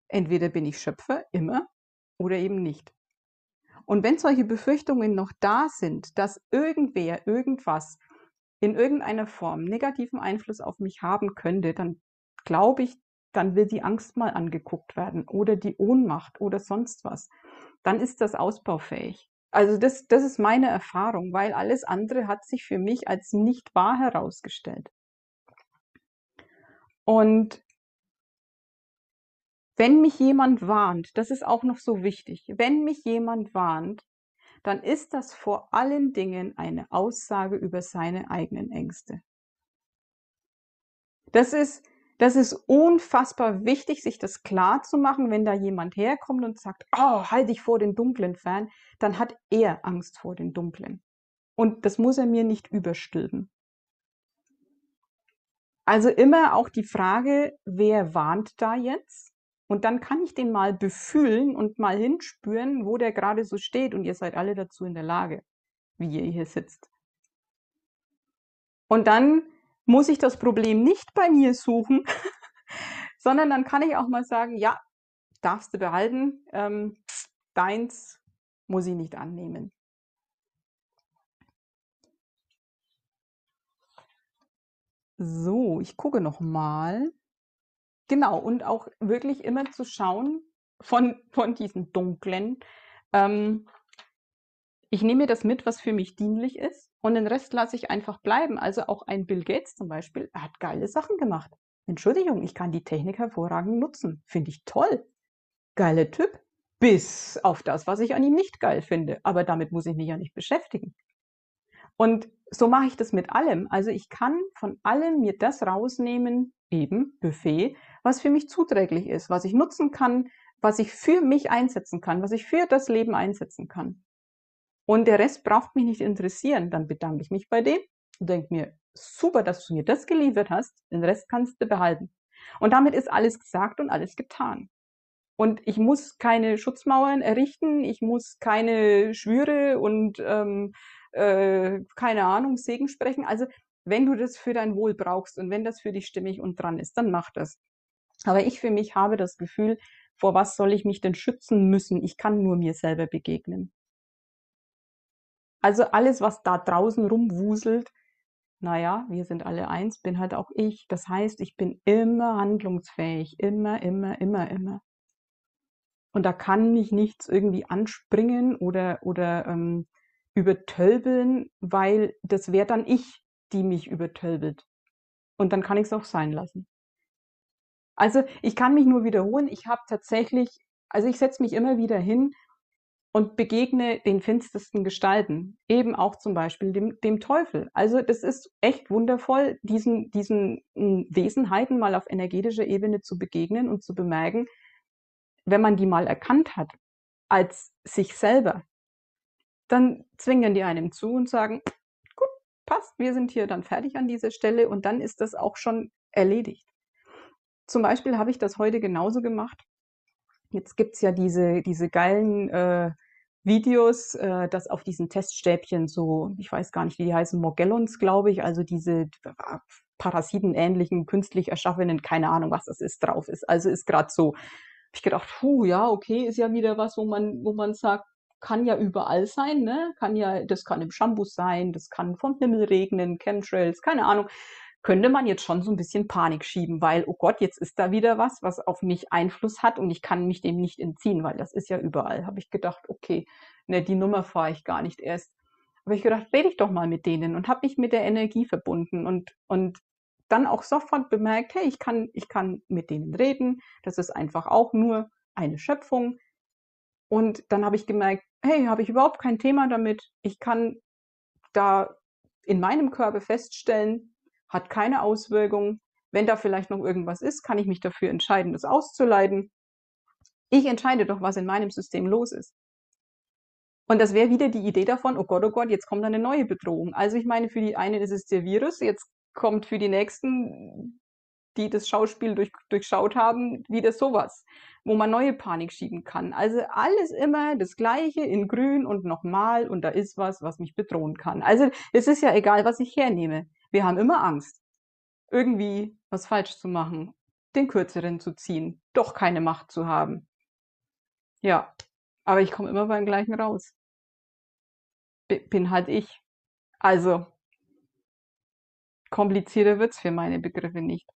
Entweder bin ich Schöpfer, immer, oder eben nicht. Und wenn solche Befürchtungen noch da sind, dass irgendwer irgendwas in irgendeiner Form negativen Einfluss auf mich haben könnte, dann glaube ich, dann will die Angst mal angeguckt werden oder die Ohnmacht oder sonst was. Dann ist das ausbaufähig. Also das, das ist meine Erfahrung, weil alles andere hat sich für mich als nicht wahr herausgestellt. Und wenn mich jemand warnt, das ist auch noch so wichtig, wenn mich jemand warnt, dann ist das vor allen Dingen eine Aussage über seine eigenen Ängste. Das ist, das ist unfassbar wichtig, sich das klar zu machen, wenn da jemand herkommt und sagt, oh, halt dich vor den Dunklen fern, dann hat er Angst vor den Dunklen. Und das muss er mir nicht überstülpen. Also immer auch die Frage, wer warnt da jetzt? Und dann kann ich den mal befühlen und mal hinspüren, wo der gerade so steht. Und ihr seid alle dazu in der Lage, wie ihr hier sitzt. Und dann muss ich das Problem nicht bei mir suchen, sondern dann kann ich auch mal sagen, ja, darfst du behalten, ähm, deins muss ich nicht annehmen. So, ich gucke noch mal. Genau, und auch wirklich immer zu schauen von von diesen dunklen ähm, ich nehme mir das mit, was für mich dienlich ist und den Rest lasse ich einfach bleiben. Also auch ein Bill Gates zum Beispiel, er hat geile Sachen gemacht. Entschuldigung, ich kann die Technik hervorragend nutzen. Finde ich toll. Geiler Typ. Bis auf das, was ich an ihm nicht geil finde. Aber damit muss ich mich ja nicht beschäftigen. Und so mache ich das mit allem. Also ich kann von allem mir das rausnehmen, eben Buffet, was für mich zuträglich ist, was ich nutzen kann, was ich für mich einsetzen kann, was ich für das Leben einsetzen kann. Und der Rest braucht mich nicht interessieren. Dann bedanke ich mich bei dem und denke mir, super, dass du mir das geliefert hast, den Rest kannst du behalten. Und damit ist alles gesagt und alles getan. Und ich muss keine Schutzmauern errichten, ich muss keine Schwüre und ähm, äh, keine Ahnung, Segen sprechen. Also wenn du das für dein Wohl brauchst und wenn das für dich stimmig und dran ist, dann mach das. Aber ich für mich habe das Gefühl, vor was soll ich mich denn schützen müssen? Ich kann nur mir selber begegnen. Also alles, was da draußen rumwuselt, naja, wir sind alle eins, bin halt auch ich. Das heißt, ich bin immer handlungsfähig, immer, immer, immer, immer. Und da kann mich nichts irgendwie anspringen oder, oder ähm, übertölpeln, weil das wäre dann ich, die mich übertölpelt. Und dann kann ich es auch sein lassen. Also ich kann mich nur wiederholen, ich habe tatsächlich, also ich setze mich immer wieder hin und begegne den finstersten Gestalten, eben auch zum Beispiel dem, dem Teufel. Also das ist echt wundervoll, diesen, diesen hm, Wesenheiten mal auf energetischer Ebene zu begegnen und zu bemerken, wenn man die mal erkannt hat, als sich selber, dann zwingen die einem zu und sagen, gut, passt, wir sind hier dann fertig an dieser Stelle und dann ist das auch schon erledigt. Zum Beispiel habe ich das heute genauso gemacht. Jetzt gibt es ja diese, diese geilen äh, Videos, äh, dass auf diesen Teststäbchen so, ich weiß gar nicht, wie die heißen, Morgellons, glaube ich, also diese äh, parasitenähnlichen, künstlich erschaffenen, keine Ahnung, was das ist, drauf ist. Also ist gerade so, habe ich gedacht, puh, ja, okay, ist ja wieder was, wo man, wo man sagt, kann ja überall sein, ne? Kann ja, das kann im Shampoo sein, das kann vom Himmel regnen, Chemtrails, keine Ahnung könnte man jetzt schon so ein bisschen Panik schieben, weil, oh Gott, jetzt ist da wieder was, was auf mich Einfluss hat und ich kann mich dem nicht entziehen, weil das ist ja überall. Habe ich gedacht, okay, ne, die Nummer fahre ich gar nicht erst. Habe ich gedacht, rede ich doch mal mit denen und habe mich mit der Energie verbunden und, und dann auch sofort bemerkt, hey, ich kann, ich kann mit denen reden. Das ist einfach auch nur eine Schöpfung. Und dann habe ich gemerkt, hey, habe ich überhaupt kein Thema damit. Ich kann da in meinem Körper feststellen, hat keine Auswirkung. Wenn da vielleicht noch irgendwas ist, kann ich mich dafür entscheiden, das auszuleiten. Ich entscheide doch, was in meinem System los ist. Und das wäre wieder die Idee davon, oh Gott, oh Gott, jetzt kommt eine neue Bedrohung. Also ich meine, für die einen ist es der Virus, jetzt kommt für die nächsten, die das Schauspiel durch, durchschaut haben, wieder sowas, wo man neue Panik schieben kann. Also alles immer das Gleiche in grün und nochmal und da ist was, was mich bedrohen kann. Also es ist ja egal, was ich hernehme. Wir haben immer Angst, irgendwie was falsch zu machen, den Kürzeren zu ziehen, doch keine Macht zu haben. Ja, aber ich komme immer beim gleichen raus. bin halt ich. Also, komplizierter wird's für meine Begriffe nicht.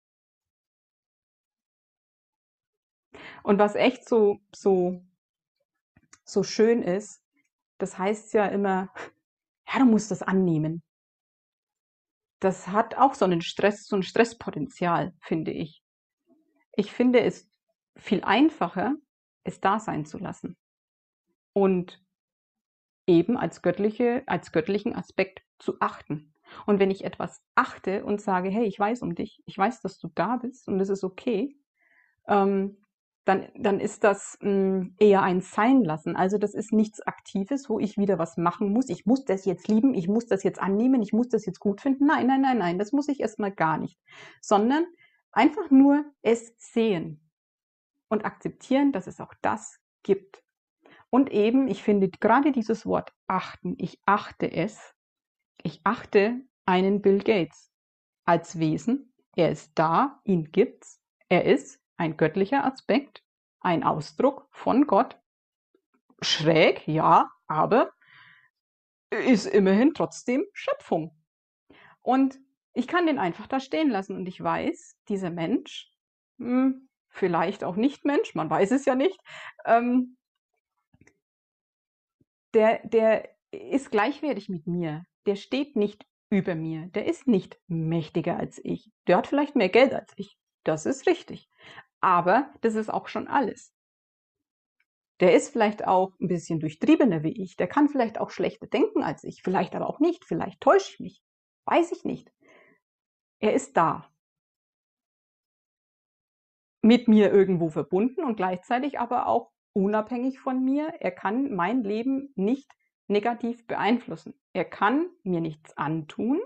Und was echt so, so, so schön ist, das heißt ja immer, ja, du musst das annehmen das hat auch so einen Stress, so ein Stresspotenzial, finde ich. Ich finde es viel einfacher, es da sein zu lassen. Und eben als göttliche, als göttlichen Aspekt zu achten. Und wenn ich etwas achte und sage, hey, ich weiß um dich, ich weiß, dass du da bist und es ist okay, ähm, dann, dann ist das mh, hm, eher ein Sein lassen. Also das ist nichts Aktives, wo ich wieder was machen muss. Ich muss das jetzt lieben, ich muss das jetzt annehmen, ich muss das jetzt gut finden. Nein, nein, nein, nein, das muss ich erstmal gar nicht. Sondern einfach nur es sehen und akzeptieren, dass es auch das gibt. Und eben, ich finde gerade dieses Wort achten, ich achte es, ich achte einen Bill Gates als Wesen. Er ist da, ihn gibt's, er ist ein göttlicher Aspekt, ein Ausdruck von Gott. Schräg, ja, aber ist immerhin trotzdem Schöpfung. Und ich kann den einfach da stehen lassen und ich weiß, dieser Mensch, hm, vielleicht auch nicht Mensch, man weiß es ja nicht, ähm, der, der ist gleichwertig mit mir. Der steht nicht über mir. Der ist nicht mächtiger als ich. Der hat vielleicht mehr Geld als ich. Das ist richtig. Aber das ist auch schon alles. Der ist vielleicht auch ein bisschen durchtriebener wie ich. Der kann vielleicht auch schlechter denken als ich. Vielleicht aber auch nicht. Vielleicht täusche ich mich. Weiß ich nicht. Er ist da. Mit mir irgendwo verbunden und gleichzeitig aber auch unabhängig von mir. Er kann mein Leben nicht negativ beeinflussen. Er kann mir nichts antun,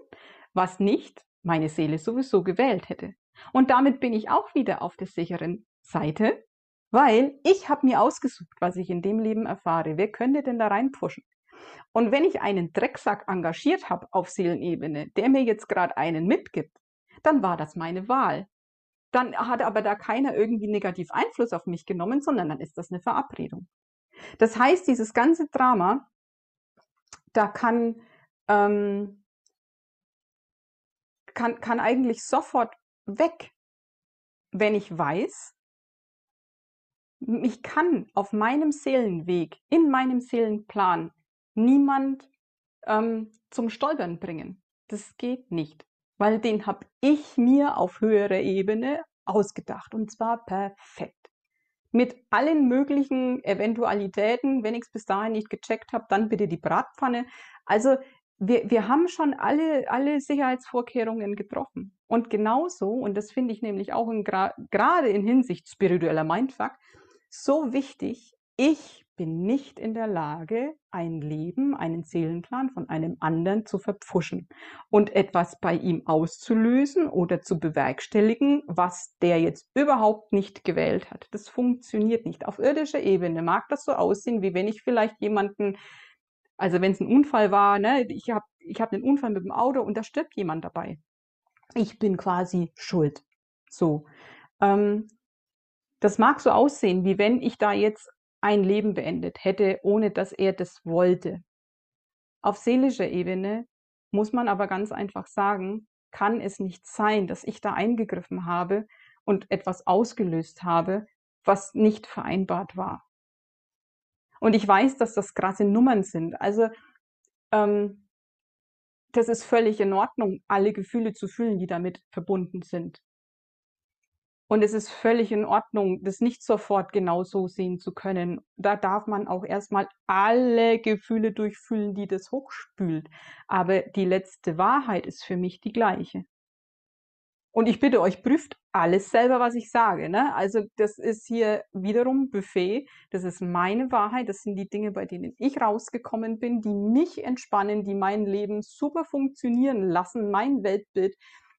was nicht meine Seele sowieso gewählt hätte. Und damit bin ich auch wieder auf der sicheren Seite, weil ich habe mir ausgesucht, was ich in dem Leben erfahre. Wer könnte denn da reinpushen? Und wenn ich einen Drecksack engagiert habe auf Seelenebene, der mir jetzt gerade einen mitgibt, dann war das meine Wahl. Dann hat aber da keiner irgendwie negativ Einfluss auf mich genommen, sondern dann ist das eine Verabredung. Das heißt, dieses ganze Drama, da kann, ähm, kann, kann eigentlich sofort weg, wenn ich weiß, ich kann auf meinem Seelenweg, in meinem Seelenplan niemand ähm, zum Stolpern bringen. Das geht nicht, weil den habe ich mir auf höherer Ebene ausgedacht und zwar perfekt. Mit allen möglichen Eventualitäten, wenn ich es bis dahin nicht gecheckt habe, dann bitte die Bratpfanne. Also wir, wir haben schon alle, alle Sicherheitsvorkehrungen getroffen. Und genauso, und das finde ich nämlich auch gerade in Hinsicht spiritueller Mindfuck, so wichtig, ich bin nicht in der Lage, ein Leben, einen Seelenplan von einem anderen zu verpfuschen und etwas bei ihm auszulösen oder zu bewerkstelligen, was der jetzt überhaupt nicht gewählt hat. Das funktioniert nicht. Auf irdischer Ebene mag das so aussehen, wie wenn ich vielleicht jemanden, also wenn es ein Unfall war, ne, ich habe ich hab einen Unfall mit dem Auto und da stirbt jemand dabei. Ich bin quasi schuld. So. Ähm, das mag so aussehen, wie wenn ich da jetzt ein Leben beendet hätte, ohne dass er das wollte. Auf seelischer Ebene muss man aber ganz einfach sagen, kann es nicht sein, dass ich da eingegriffen habe und etwas ausgelöst habe, was nicht vereinbart war. Und ich weiß, dass das krasse Nummern sind. Also ähm, das ist völlig in Ordnung, alle Gefühle zu fühlen, die damit verbunden sind. Und es ist völlig in Ordnung, das nicht sofort genauso sehen zu können. Da darf man auch erstmal alle Gefühle durchfühlen, die das hochspült. Aber die letzte Wahrheit ist für mich die gleiche. Und ich bitte euch, prüft alles selber, was ich sage. Ne? Also das ist hier wiederum Buffet. Das ist meine Wahrheit. Das sind die Dinge, bei denen ich rausgekommen bin, die mich entspannen, die mein Leben super funktionieren lassen, mein Weltbild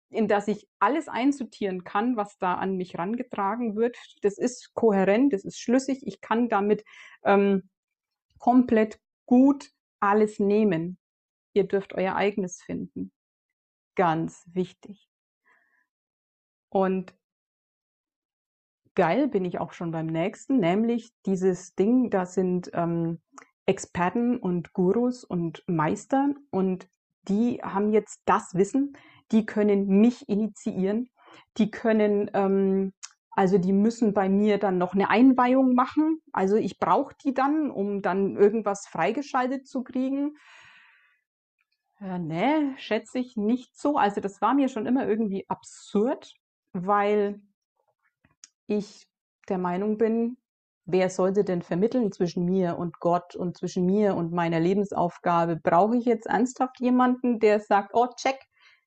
in das ich alles einsortieren kann, was da an mich rangetragen wird. Das ist kohärent, das ist schlüssig. Ich kann damit ähm, komplett gut alles nehmen. Ihr dürft euer eigenes finden. Ganz wichtig. Und geil bin ich auch schon beim nächsten, nämlich dieses Ding, da sind ähm, Experten und Gurus und Meister und die haben jetzt das Wissen, die können mich initiieren, die können, ähm, also die müssen bei mir dann noch eine Einweihung machen. Also ich brauche die dann, um dann irgendwas freigeschaltet zu kriegen. Ja, nee, schätze ich nicht so. Also das war mir schon immer irgendwie absurd, weil ich der Meinung bin, wer sollte denn vermitteln zwischen mir und Gott und zwischen mir und meiner Lebensaufgabe? Brauche ich jetzt ernsthaft jemanden, der sagt, oh, check,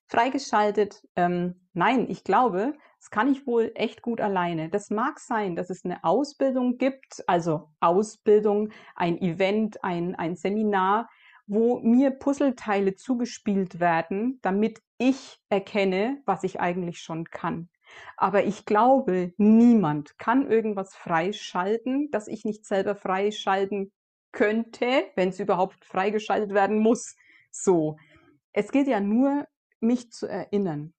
freigeschaltet. Ähm, nein, ich glaube, das kann ich wohl echt gut alleine. Das mag sein, dass es eine Ausbildung gibt, also Ausbildung, ein Event, ein, ein Seminar, wo mir Puzzleteile zugespielt werden, damit ich erkenne, was ich eigentlich schon kann. Aber ich glaube, niemand kann irgendwas freischalten, das ich nicht selber freischalten könnte, wenn es überhaupt freigeschaltet werden muss. So. Es geht ja nur mich zu erinnern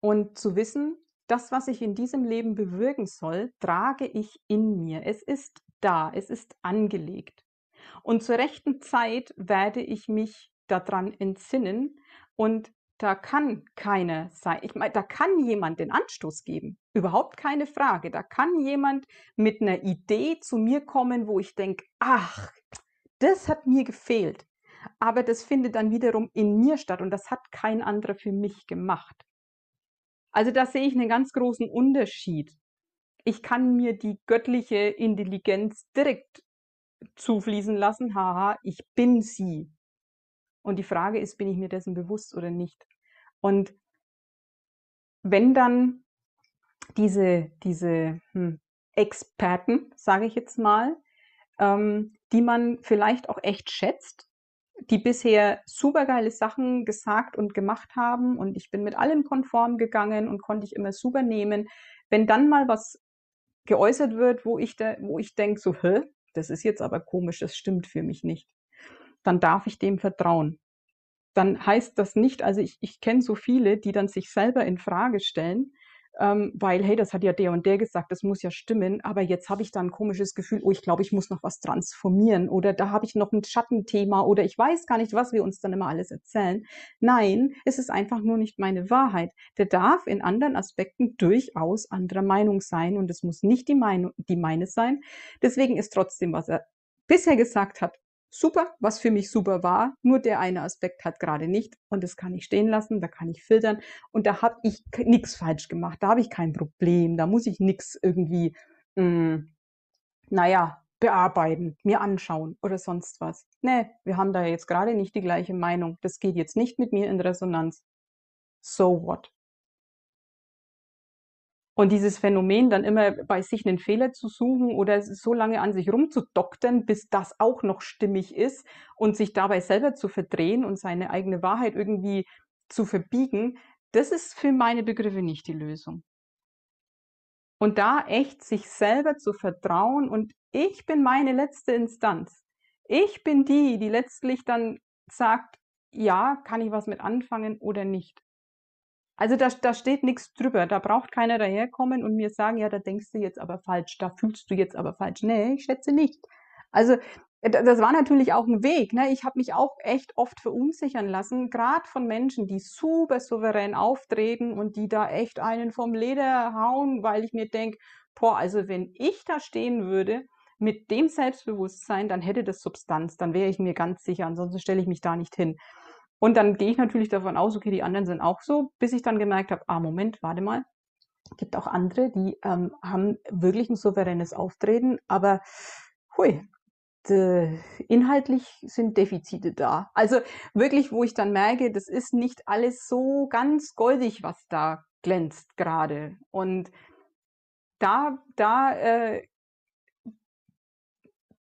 und zu wissen, das, was ich in diesem Leben bewirken soll, trage ich in mir. Es ist da, es ist angelegt. Und zur rechten Zeit werde ich mich daran entsinnen und da kann keiner sein. Ich meine, da kann jemand den Anstoß geben. Überhaupt keine Frage. Da kann jemand mit einer Idee zu mir kommen, wo ich denke, ach, das hat mir gefehlt aber das findet dann wiederum in mir statt und das hat kein anderer für mich gemacht. Also da sehe ich einen ganz großen Unterschied. Ich kann mir die göttliche Intelligenz direkt zufließen lassen, haha, ich bin sie. Und die Frage ist, bin ich mir dessen bewusst oder nicht? Und wenn dann diese, diese hm, Experten, sage ich jetzt mal, ähm, die man vielleicht auch echt schätzt, die bisher supergeile Sachen gesagt und gemacht haben und ich bin mit allem konform gegangen und konnte ich immer super nehmen. Wenn dann mal was geäußert wird, wo ich, da, ich denke, so, hä, das ist jetzt aber komisch, das stimmt für mich nicht, dann darf ich dem vertrauen. Dann heißt das nicht, also ich, ich kenne so viele, die dann sich selber in Frage stellen ähm, weil, hey, das hat ja der und der gesagt, das muss ja stimmen, aber jetzt habe ich da ein komisches Gefühl, oh, ich glaube, ich muss noch was transformieren oder da habe ich noch ein Schattenthema oder ich weiß gar nicht, was wir uns dann immer alles erzählen. Nein, es ist einfach nur nicht meine Wahrheit. Der darf in anderen Aspekten durchaus anderer Meinung sein und es muss nicht die, Meinung, die meine sein. Deswegen ist trotzdem, was er bisher gesagt hat, super, was für mich super war. Nur der eine Aspekt hat gerade nicht und das kann ich stehen lassen, da kann ich filtern und da habe ich nichts falsch gemacht, da habe ich kein Problem, da muss ich nichts irgendwie, mh, hm, naja, bearbeiten, mir anschauen oder sonst was. Nee, wir haben da jetzt gerade nicht die gleiche Meinung. Das geht jetzt nicht mit mir in Resonanz. So what? Und dieses Phänomen, dann immer bei sich einen Fehler zu suchen oder so lange an sich rumzudoktern, bis das auch noch stimmig ist und sich dabei selber zu verdrehen und seine eigene Wahrheit irgendwie zu verbiegen, das ist für meine Begriffe nicht die Lösung. Und da echt sich selber zu vertrauen und ich bin meine letzte Instanz. Ich bin die, die letztlich dann sagt, ja, kann ich was mit anfangen oder nicht. Also da, da steht nichts drüber. Da braucht keiner daherkommen und mir sagen, ja, da denkst du jetzt aber falsch, da fühlst du jetzt aber falsch. Nee, ich schätze nicht. Also äh, das war natürlich auch ein Weg. Ne? Ich habe mich auch echt oft verunsichern lassen, gerade von Menschen, die super souverän auftreten und die da echt einen vom Leder hauen, weil ich mir denke, boah, also wenn ich da stehen würde mit dem Selbstbewusstsein, dann hätte das Substanz, dann wäre ich mir ganz sicher, ansonsten stelle ich mich da nicht hin. Und dann gehe ich natürlich davon aus, okay, die anderen sind auch so, bis ich dann gemerkt habe, ah, Moment, warte mal. Es gibt auch andere, die ähm, haben wirklich ein souveränes Auftreten, aber hui, inhaltlich sind Defizite da. Also wirklich, wo ich dann merke, das ist nicht alles so ganz goldig, was da glänzt gerade. Und da, da äh,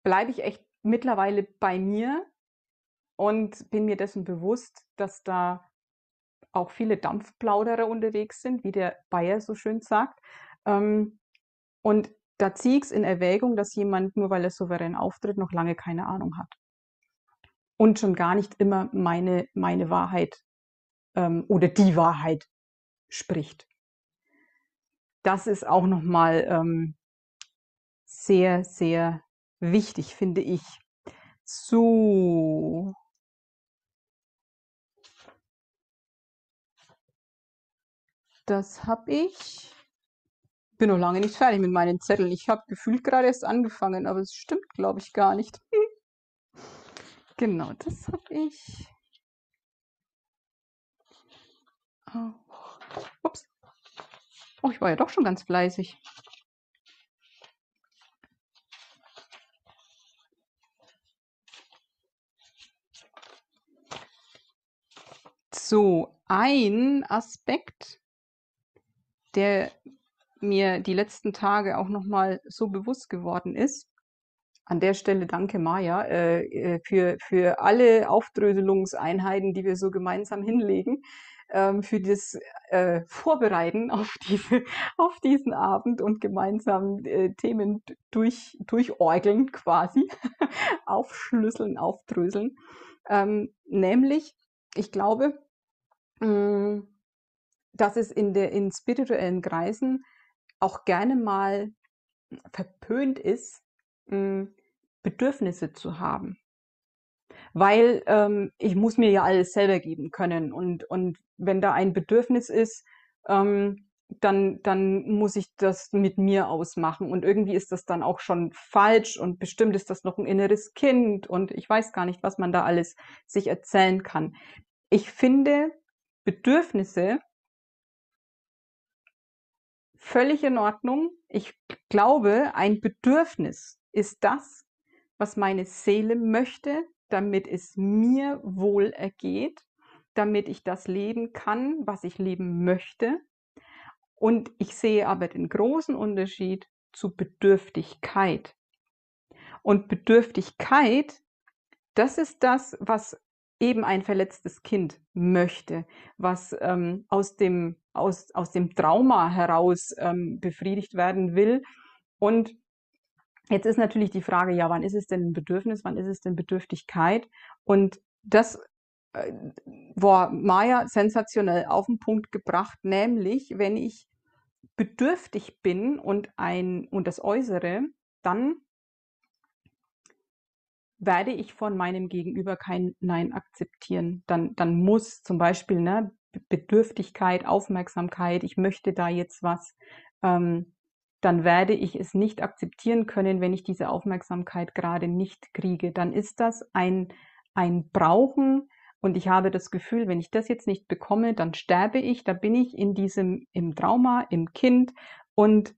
bleibe ich echt mittlerweile bei mir und bin mir dessen bewusst, dass da auch viele Dampfplauderer unterwegs sind, wie der Bayer so schön sagt. Ähm, und da ziehe ich es in Erwägung, dass jemand, nur weil er souverän auftritt, noch lange keine Ahnung hat. Und schon gar nicht immer meine, meine Wahrheit ähm, oder die Wahrheit spricht. Das ist auch nochmal ähm, sehr, sehr wichtig, finde ich. So, Das habe ich. Bin noch lange nicht fertig mit meinen Zetteln. Ich habe gefühlt gerade erst angefangen, aber es stimmt, glaube ich, gar nicht. genau, das habe ich. Oh. Ups. Oh, ich war ja doch schon ganz fleißig. So, ein Aspekt, der mir die letzten Tage auch nochmal so bewusst geworden ist. An der Stelle danke Maja äh, äh, für, für alle Aufdröselungseinheiten, die wir so gemeinsam hinlegen, ähm, für das äh, Vorbereiten auf, diese, auf diesen Abend und gemeinsam äh, Themen durch, durchorgeln quasi, aufschlüsseln, aufdröseln. Ähm, nämlich, ich glaube, mh, mm, dass es in, der, in spirituellen Kreisen auch gerne mal verpönt ist, hm, Bedürfnisse zu haben. Weil ähm, ich muss mir ja alles selber geben können. Und, und wenn da ein Bedürfnis ist, ähm, dann, dann muss ich das mit mir ausmachen. Und irgendwie ist das dann auch schon falsch und bestimmt ist das noch ein inneres Kind und ich weiß gar nicht, was man da alles sich erzählen kann. Ich finde Bedürfnisse völlig in Ordnung. Ich glaube, ein Bedürfnis ist das, was meine Seele möchte, damit es mir wohl ergeht, damit ich das leben kann, was ich leben möchte. Und ich sehe aber den großen Unterschied zu Bedürftigkeit. Und Bedürftigkeit, das ist das, was eben ein verletztes Kind möchte, was ähm, aus, dem, aus, aus dem Trauma heraus ähm, befriedigt werden will. Und jetzt ist natürlich die Frage, ja, wann ist es denn ein Bedürfnis, wann ist es denn Bedürftigkeit? Und das äh, war Maya sensationell auf den Punkt gebracht, nämlich wenn ich bedürftig bin und ein und das äußere, dann werde ich von meinem Gegenüber kein Nein akzeptieren. Dann, dann muss zum Beispiel ne, Bedürftigkeit, Aufmerksamkeit, ich möchte da jetzt was, ähm, dann werde ich es nicht akzeptieren können, wenn ich diese Aufmerksamkeit gerade nicht kriege. Dann ist das ein, ein Brauchen und ich habe das Gefühl, wenn ich das jetzt nicht bekomme, dann sterbe ich, da bin ich in diesem, im Trauma, im Kind und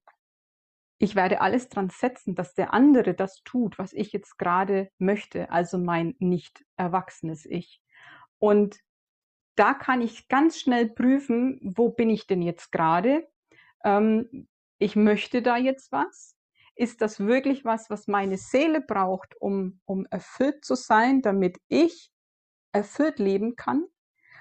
ich werde alles dran setzen, dass der andere das tut, was ich jetzt gerade möchte, also mein nicht erwachsenes Ich. Und da kann ich ganz schnell prüfen, wo bin ich denn jetzt gerade? ähm, ich möchte da jetzt was? Ist das wirklich was, was meine Seele braucht, um, um erfüllt zu sein, damit ich erfüllt leben kann?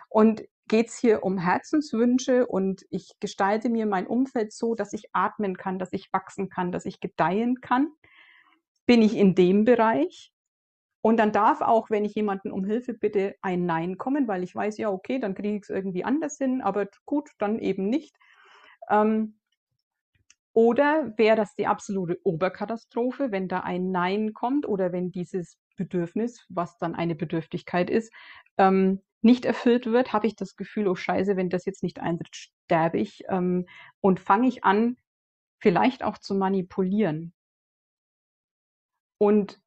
Und geht es hier um Herzenswünsche und ich gestalte mir mein Umfeld so, dass ich atmen kann, dass ich wachsen kann, dass ich gedeihen kann? Bin ich in dem Bereich? Und dann darf auch, wenn ich jemanden um Hilfe bitte, ein Nein kommen, weil ich weiß, ja, okay, dann kriege ich es irgendwie anders hin, aber gut, dann eben nicht. Ähm, oder wäre das die absolute Oberkatastrophe, wenn da ein Nein kommt oder wenn dieses Bedürfnis, was dann eine Bedürftigkeit ist, ähm, nicht erfüllt wird, habe ich das Gefühl, oh scheiße, wenn das jetzt nicht eintritt, sterbe ich ähm, und fange ich an, vielleicht auch zu manipulieren. Und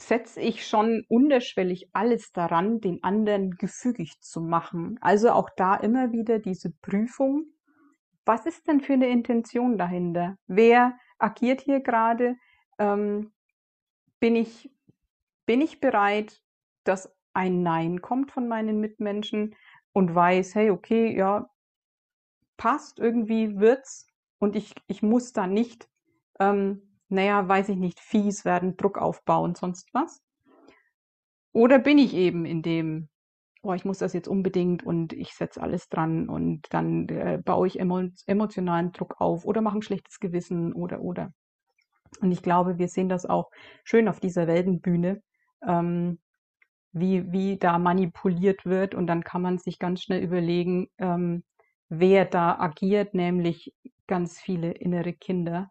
setze ich schon unterschwellig alles daran, den anderen gefügig zu machen. Also auch da immer wieder diese Prüfung, was ist denn für eine Intention dahinter? Wer agiert hier gerade? Ähm, bin, ich, bin ich bereit, dass ein Nein kommt von meinen Mitmenschen und weiß, hey, okay, ja, passt, irgendwie wird's und ich, ich muss da nicht ähm, naja, weiß ich nicht, fies werden, Druck aufbauen, sonst was? Oder bin ich eben in dem, oh, ich muss das jetzt unbedingt und ich setze alles dran und dann äh, baue ich emo emotionalen Druck auf oder mache ein schlechtes Gewissen oder oder. Und ich glaube, wir sehen das auch schön auf dieser Weltenbühne, ähm, wie, wie da manipuliert wird und dann kann man sich ganz schnell überlegen, ähm, wer da agiert, nämlich ganz viele innere Kinder,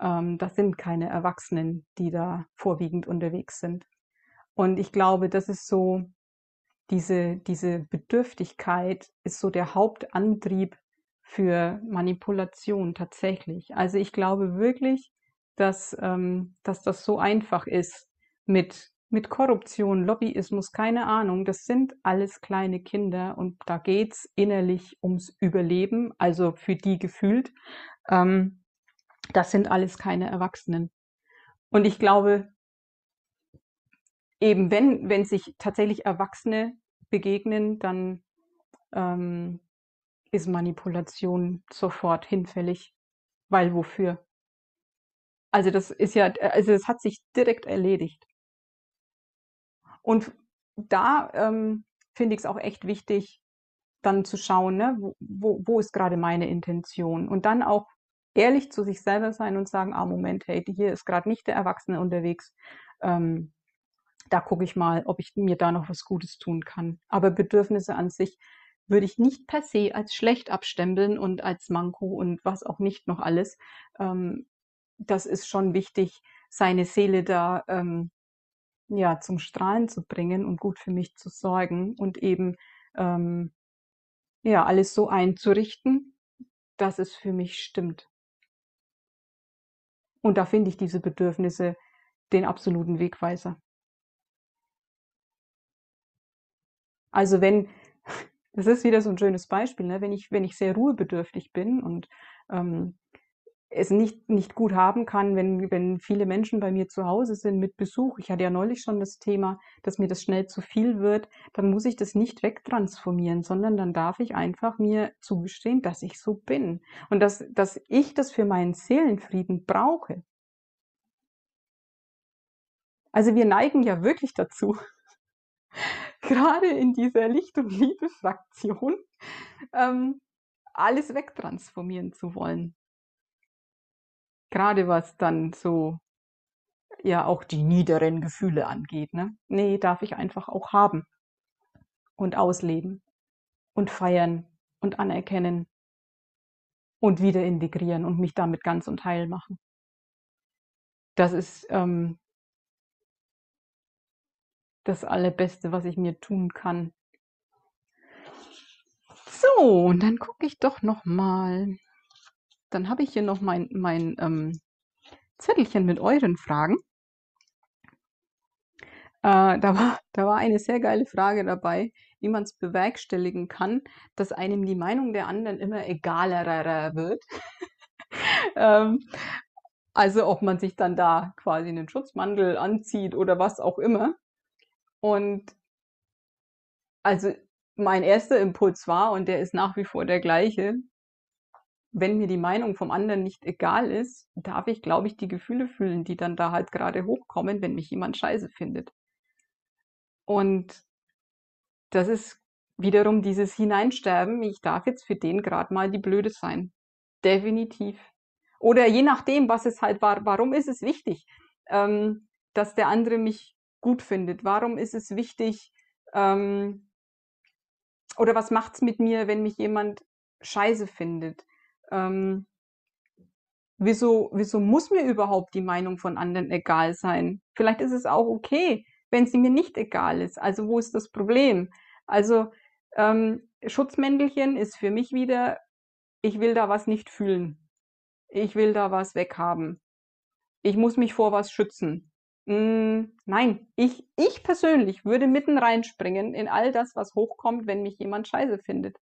ähm, das sind keine Erwachsenen, die da vorwiegend unterwegs sind. Und ich glaube, das ist so, diese, diese Bedürftigkeit ist so der Hauptantrieb für Manipulation tatsächlich. Also ich glaube wirklich, dass, ähm, dass das so einfach ist mit, mit Korruption, Lobbyismus, keine Ahnung. Das sind alles kleine Kinder und da geht's innerlich ums Überleben, also für die gefühlt. Ähm, das sind alles keine Erwachsenen. Und ich glaube, eben wenn, wenn sich tatsächlich Erwachsene begegnen, dann ähm, ist Manipulation sofort hinfällig. Weil wofür? Also das ist ja, also es hat sich direkt erledigt. Und da ähm, finde ich es auch echt wichtig, dann zu schauen, ne, wo, wo, wo ist gerade meine Intention? Und dann auch ehrlich zu sich selber sein und sagen, ah, Moment, hey, hier ist gerade nicht der Erwachsene unterwegs. Ähm, da gucke ich mal, ob ich mir da noch was Gutes tun kann. Aber Bedürfnisse an sich würde ich nicht per se als schlecht abstempeln und als Manko und was auch nicht noch alles. Ähm, das ist schon wichtig, seine Seele da ähm, ja zum Strahlen zu bringen und gut für mich zu sorgen und eben ähm, ja alles so einzurichten, dass es für mich stimmt. Und da finde ich diese Bedürfnisse den absoluten Wegweiser. Also wenn, das ist wieder so ein schönes Beispiel, ne? wenn, ich, wenn ich sehr ruhebedürftig bin und ähm, es nicht, nicht gut haben kann, wenn, wenn viele Menschen bei mir zu Hause sind mit Besuch. Ich hatte ja neulich schon das Thema, dass mir das schnell zu viel wird. Dann muss ich das nicht wegtransformieren, sondern dann darf ich einfach mir zugestehen, dass ich so bin. Und dass, dass ich das für meinen Seelenfrieden brauche. Also wir neigen ja wirklich dazu, gerade in dieser Licht- und Liebe-Fraktion, ähm, alles wegtransformieren zu wollen gerade was dann so ja auch die niederen Gefühle angeht. Ne? Nee, darf ich einfach auch haben und ausleben und feiern und anerkennen und wieder integrieren und mich damit ganz und heil machen. Das ist ähm, das Allerbeste, was ich mir tun kann. So, und dann gucke ich doch noch mal. Dann habe ich hier noch mein, mein ähm, Zettelchen mit euren Fragen. Äh, da, war, da war eine sehr geile Frage dabei, wie man es bewerkstelligen kann, dass einem die Meinung der anderen immer egaler wird. ähm, also ob man sich dann da quasi einen Schutzmantel anzieht oder was auch immer. Und also mein erster Impuls war, und der ist nach wie vor der gleiche, wenn mir die Meinung vom anderen nicht egal ist, darf ich, glaube ich, die Gefühle fühlen, die dann da halt gerade hochkommen, wenn mich jemand scheiße findet. Und das ist wiederum dieses Hineinsterben. Ich darf jetzt für den gerade mal die Blöde sein. Definitiv. Oder je nachdem, was es halt war, warum ist es wichtig, ähm, dass der andere mich gut findet? Warum ist es wichtig, ähm, oder was macht es mit mir, wenn mich jemand scheiße findet? Ähm, wieso, wieso muss mir überhaupt die Meinung von anderen egal sein? Vielleicht ist es auch okay, wenn sie mir nicht egal ist. Also wo ist das Problem? Also ähm, Schutzmäntelchen ist für mich wieder, ich will da was nicht fühlen. Ich will da was weghaben. Ich muss mich vor was schützen. Hm, nein, ich, ich persönlich würde mitten reinspringen in all das, was hochkommt, wenn mich jemand scheiße findet.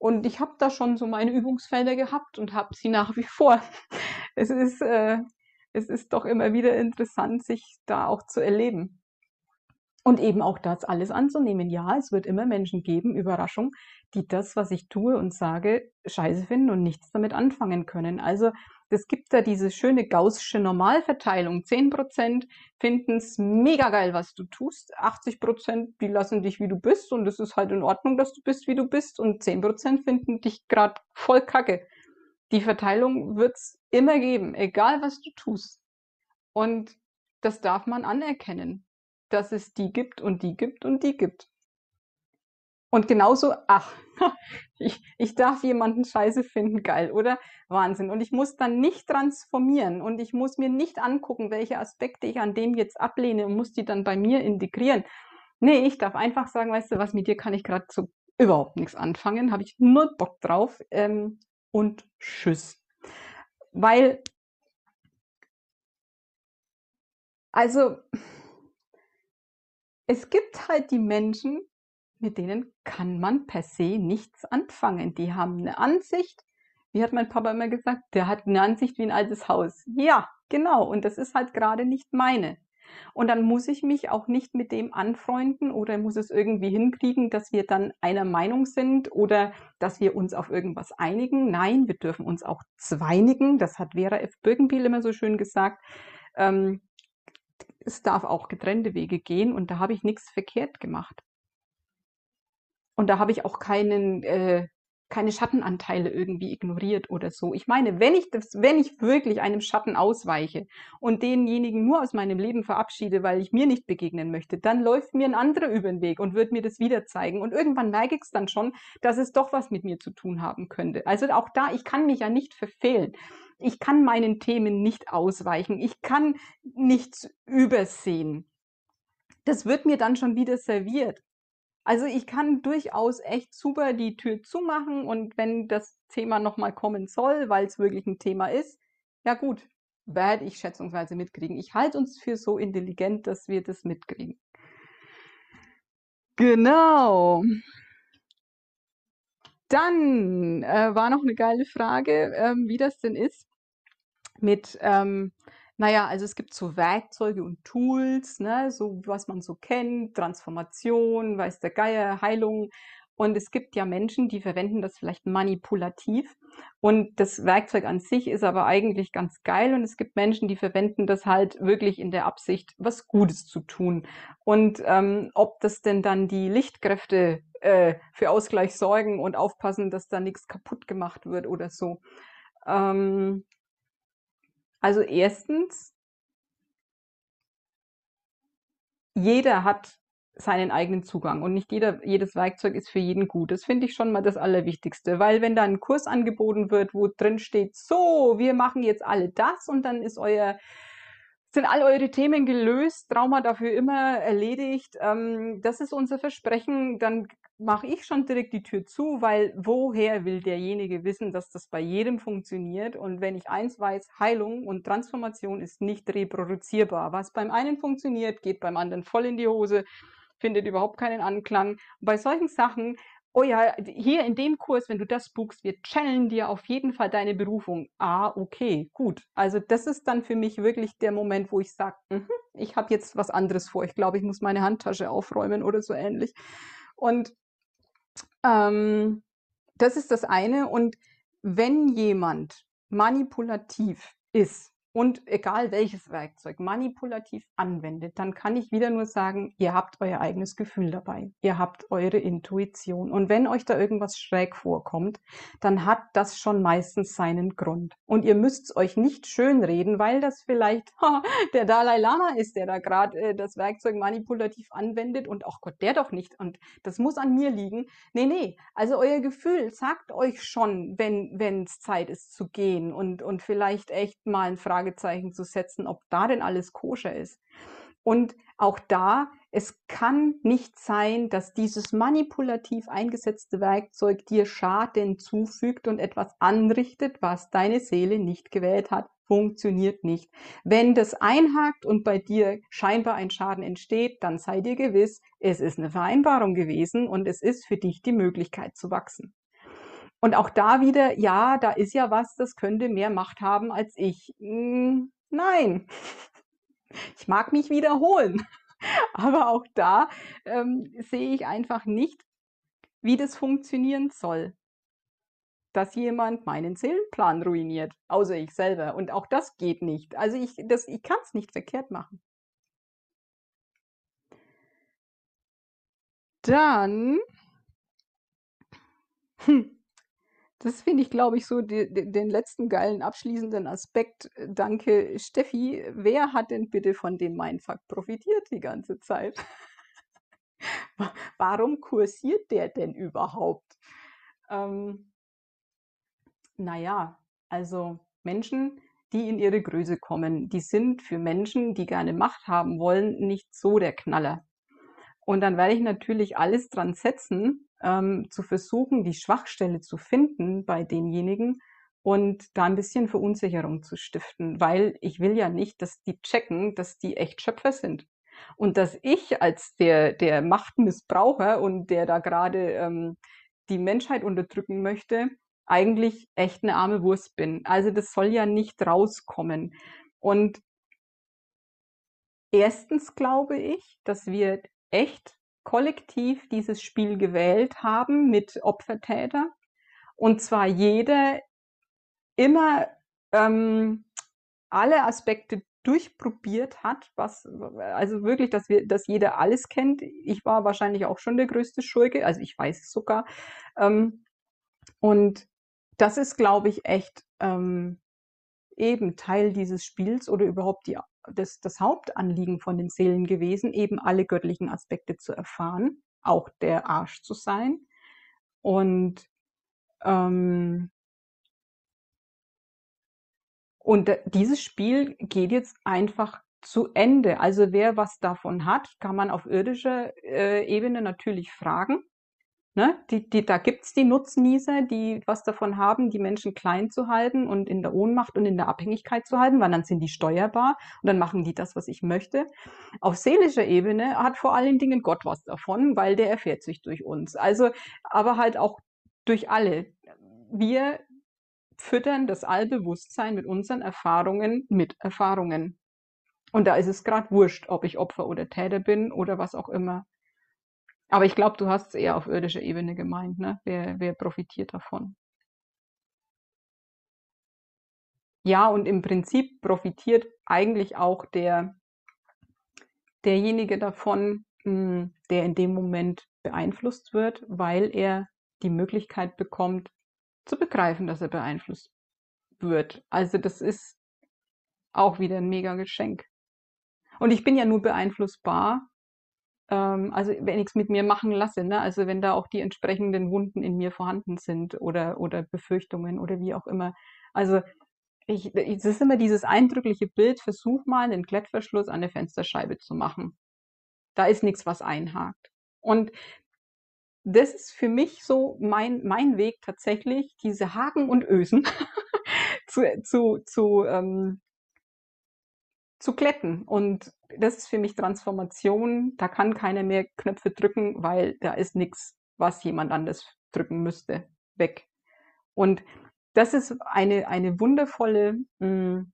Und ich habe da schon so meine Übungsfelder gehabt und habe sie nach wie vor. Es ist, äh, es ist doch immer wieder interessant, sich da auch zu erleben. Und eben auch das alles anzunehmen. Ja, es wird immer Menschen geben, Überraschung, die das, was ich tue und sage, scheiße finden und nichts damit anfangen können. Also es gibt da diese schöne gaussische Normalverteilung. 10% finden es mega geil, was du tust. 80% die lassen dich, wie du bist und es ist halt in Ordnung, dass du bist, wie du bist. Und 10% finden dich gerade voll kacke. Die Verteilung wird es immer geben, egal was du tust. Und das darf man anerkennen, dass es die gibt und die gibt und die gibt. Und genauso, ach, ich, ich darf jemanden scheiße finden, geil, oder? Wahnsinn. Und ich muss dann nicht transformieren und ich muss mir nicht angucken, welche Aspekte ich an dem jetzt ablehne und muss die dann bei mir integrieren. Nee, ich darf einfach sagen, weißt du was, mit dir kann ich gerade so überhaupt nichts anfangen, habe ich nur Bock drauf ähm, und tschüss. Weil, also, es gibt halt die Menschen, mit denen kann man per se nichts anfangen. Die haben eine Ansicht, wie hat mein Papa immer gesagt, der hat eine Ansicht wie ein altes Haus. Ja, genau, und das ist halt gerade nicht meine. Und dann muss ich mich auch nicht mit dem anfreunden oder muss es irgendwie hinkriegen, dass wir dann einer Meinung sind oder dass wir uns auf irgendwas einigen. Nein, wir dürfen uns auch zweinigen. Das hat Vera F. Birkenbiel immer so schön gesagt. Ähm, es darf auch getrennte Wege gehen und da habe ich nichts verkehrt gemacht. Und da habe ich auch keinen, äh, keine Schattenanteile irgendwie ignoriert oder so. Ich meine, wenn ich das, wenn ich wirklich einem Schatten ausweiche und denjenigen nur aus meinem Leben verabschiede, weil ich mir nicht begegnen möchte, dann läuft mir ein anderer über den Weg und wird mir das wieder zeigen. Und irgendwann merke ich es dann schon, dass es doch was mit mir zu tun haben könnte. Also auch da, ich kann mich ja nicht verfehlen. Ich kann meinen Themen nicht ausweichen. Ich kann nichts übersehen. Das wird mir dann schon wieder serviert. Also ich kann durchaus echt super die Tür zumachen und wenn das Thema nochmal kommen soll, weil es wirklich ein Thema ist, ja gut, werde ich schätzungsweise mitkriegen. Ich halte uns für so intelligent, dass wir das mitkriegen. Genau. Dann äh, war noch eine geile Frage, ähm, wie das denn ist mit ähm, naja, also es gibt so Werkzeuge und Tools, ne, so was man so kennt, Transformation, weiß der Geier, Heilung. Und es gibt ja Menschen, die verwenden das vielleicht manipulativ. Und das Werkzeug an sich ist aber eigentlich ganz geil. Und es gibt Menschen, die verwenden das halt wirklich in der Absicht, was Gutes zu tun. Und ähm, ob das denn dann die Lichtkräfte äh, für Ausgleich sorgen und aufpassen, dass da nichts kaputt gemacht wird oder so. Ähm, also erstens, jeder hat seinen eigenen Zugang und nicht jeder, jedes Werkzeug ist für jeden gut. Das finde ich schon mal das Allerwichtigste, weil wenn da ein Kurs angeboten wird, wo drin steht, so, wir machen jetzt alle das und dann ist euer sind all eure Themen gelöst, Trauma dafür immer erledigt. Ähm, das ist unser Versprechen. Dann mache ich schon direkt die Tür zu, weil woher will derjenige wissen, dass das bei jedem funktioniert? Und wenn ich eins weiß, Heilung und Transformation ist nicht reproduzierbar. Was beim einen funktioniert, geht beim anderen voll in die Hose, findet überhaupt keinen Anklang. Bei solchen Sachen oh ja, hier in dem Kurs, wenn du das buchst, wir channeln dir auf jeden Fall deine Berufung. Ah, okay, gut. Also das ist dann für mich wirklich der Moment, wo ich sage, mm ich habe jetzt was anderes vor. Ich glaube, ich muss meine Handtasche aufräumen oder so ähnlich. Und ähm, das ist das eine. Und wenn jemand manipulativ ist und egal welches Werkzeug manipulativ anwendet, dann kann ich wieder nur sagen, ihr habt euer eigenes Gefühl dabei. Ihr habt eure Intuition. Und wenn euch da irgendwas schräg vorkommt, dann hat das schon meistens seinen Grund. Und ihr müsst euch nicht schönreden, weil das vielleicht ha, der Dalai Lama ist, der da gerade äh, das Werkzeug manipulativ anwendet und ach Gott, der doch nicht. Und das muss an mir liegen. Nee, nee. Also euer Gefühl sagt euch schon, wenn es Zeit ist zu gehen und, und vielleicht echt mal ein Frage Fragezeichen zu setzen, ob da denn alles koscher ist. Und auch da, es kann nicht sein, dass dieses manipulativ eingesetzte Werkzeug dir Schaden zufügt und etwas anrichtet, was deine Seele nicht gewählt hat. Funktioniert nicht. Wenn das einhakt und bei dir scheinbar ein Schaden entsteht, dann sei dir gewiss, es ist eine Vereinbarung gewesen und es ist für dich die Möglichkeit zu wachsen. Und auch da wieder, ja, da ist ja was, das könnte mehr Macht haben als ich. Hm, nein, ich mag mich wiederholen. Aber auch da ähm, sehe ich einfach nicht, wie das funktionieren soll. Dass jemand meinen Seelenplan ruiniert, außer ich selber. Und auch das geht nicht. Also ich, ich kann es nicht verkehrt machen. Dann, hm, das finde ich, glaube ich, so de de den letzten geilen abschließenden Aspekt. Danke, Steffi. Wer hat denn bitte von dem Mindfuck profitiert die ganze Zeit? warum kursiert der denn überhaupt? Ähm, na ja, also Menschen, die in ihre Größe kommen, die sind für Menschen, die gerne Macht haben wollen, nicht so der Knaller. Und dann werde ich natürlich alles dran setzen, ähm, zu versuchen, die Schwachstelle zu finden bei demjenigen und da ein bisschen Verunsicherung zu stiften, weil ich will ja nicht, dass die checken, dass die echt Schöpfer sind. Und dass ich als der, der Machtmissbraucher und der da gerade ähm, die Menschheit unterdrücken möchte, eigentlich echt eine arme Wurst bin. Also das soll ja nicht rauskommen. Und erstens glaube ich, dass wir echt kollektiv dieses Spiel gewählt haben mit Opfertäter. Und zwar jeder immer ähm, alle Aspekte durchprobiert hat, was also wirklich, dass wir, dass jeder alles kennt. Ich war wahrscheinlich auch schon der größte Schurke, also ich weiß es sogar. Ähm, und das ist, glaube ich, echt ähm, eben Teil dieses Spiels oder überhaupt die das, das Hauptanliegen von den Seelen gewesen, eben alle göttlichen Aspekte zu erfahren, auch der Arsch zu sein. Und, ähm, und dieses Spiel geht jetzt einfach zu Ende. Also wer was davon hat, kann man auf irdischer äh, Ebene natürlich fragen. Ne? Die, die, da gibt's die Nutznießer, die was davon haben, die Menschen klein zu halten und in der Ohnmacht und in der Abhängigkeit zu halten, weil dann sind die steuerbar und dann machen die das, was ich möchte. Auf seelischer Ebene hat vor allen Dingen Gott was davon, weil der erfährt sich durch uns. Also, aber halt auch durch alle. Wir füttern das Allbewusstsein mit unseren Erfahrungen mit Erfahrungen. Und da ist es gerade wurscht, ob ich Opfer oder Täter bin oder was auch immer. Aber ich glaube, du hast es eher auf irdischer Ebene gemeint, ne? Wer, wer profitiert davon? Ja, und im Prinzip profitiert eigentlich auch der, derjenige davon, hm, der in dem Moment beeinflusst wird, weil er die Möglichkeit bekommt, zu begreifen, dass er beeinflusst wird. Also das ist auch wieder ein mega Geschenk. Und ich bin ja nur beeinflussbar, ähm, also wenn ich es mit mir machen lasse, ne? also wenn da auch die entsprechenden Wunden in mir vorhanden sind oder, oder Befürchtungen oder wie auch immer. Also ich, es ist immer dieses eindrückliche Bild, versuch mal einen Klettverschluss an der Fensterscheibe zu machen. Da ist nichts, was einhakt. Und das ist für mich so mein, mein Weg tatsächlich, diese Haken und Ösen zu, zu, zu, ähm, zu glätten. Und das ist für mich Transformation. Da kann keiner mehr Knöpfe drücken, weil da ist nichts, was jemand anders drücken müsste, weg. Und das ist eine, eine wundervolle, mh, hm,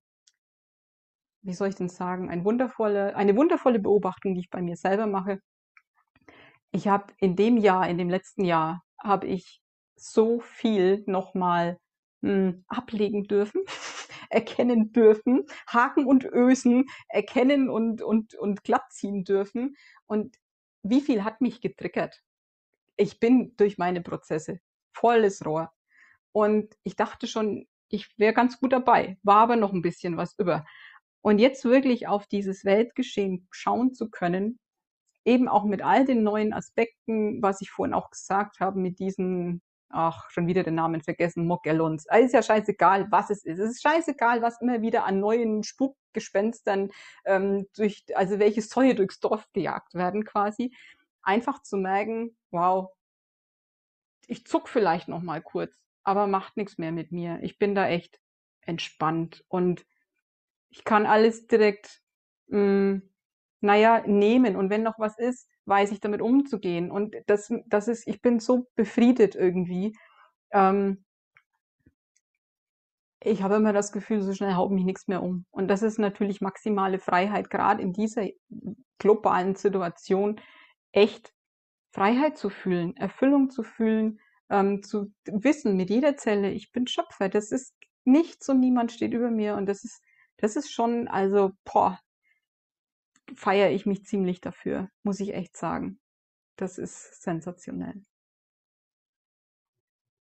wie soll ich denn sagen, eine wundervolle, eine wundervolle Beobachtung, die ich bei mir selber mache. Ich habe in dem Jahr, in dem letzten Jahr, habe ich so viel nochmal hm, ablegen dürfen, erkennen dürfen, Haken und Ösen erkennen und, und, und glatt ziehen dürfen. Und wie viel hat mich getriggert? Ich bin durch meine Prozesse volles Rohr. Und ich dachte schon, ich wäre ganz gut dabei, war aber noch ein bisschen was über. Und jetzt wirklich auf dieses Weltgeschehen schauen zu können, eben auch mit all den neuen Aspekten, was ich vorhin auch gesagt habe, mit diesen, ach, schon wieder den Namen vergessen, Mogellons. Also ist ja scheißegal, was es ist. Es ist scheißegal, was immer wieder an neuen Spukgespenstern ähm, durch, also welche Säue durchs Dorf gejagt werden quasi. Einfach zu merken, wow, ich zuck vielleicht noch mal kurz, aber macht nichts mehr mit mir. Ich bin da echt entspannt und ich kann alles direkt, hm, naja, nehmen. Und wenn noch was ist, weiß ich damit umzugehen. Und das, das ist, ich bin so befriedet irgendwie. Ähm, ich habe immer das Gefühl, so schnell haut mich nichts mehr um. Und das ist natürlich maximale Freiheit, gerade in dieser globalen Situation, echt Freiheit zu fühlen, Erfüllung zu fühlen, ähm, zu wissen mit jeder Zelle, ich bin Schöpfer. Das ist nichts und niemand steht über mir. Und das ist, das ist schon, also, boah, feiere ich mich ziemlich dafür, muss ich echt sagen. Das ist sensationell.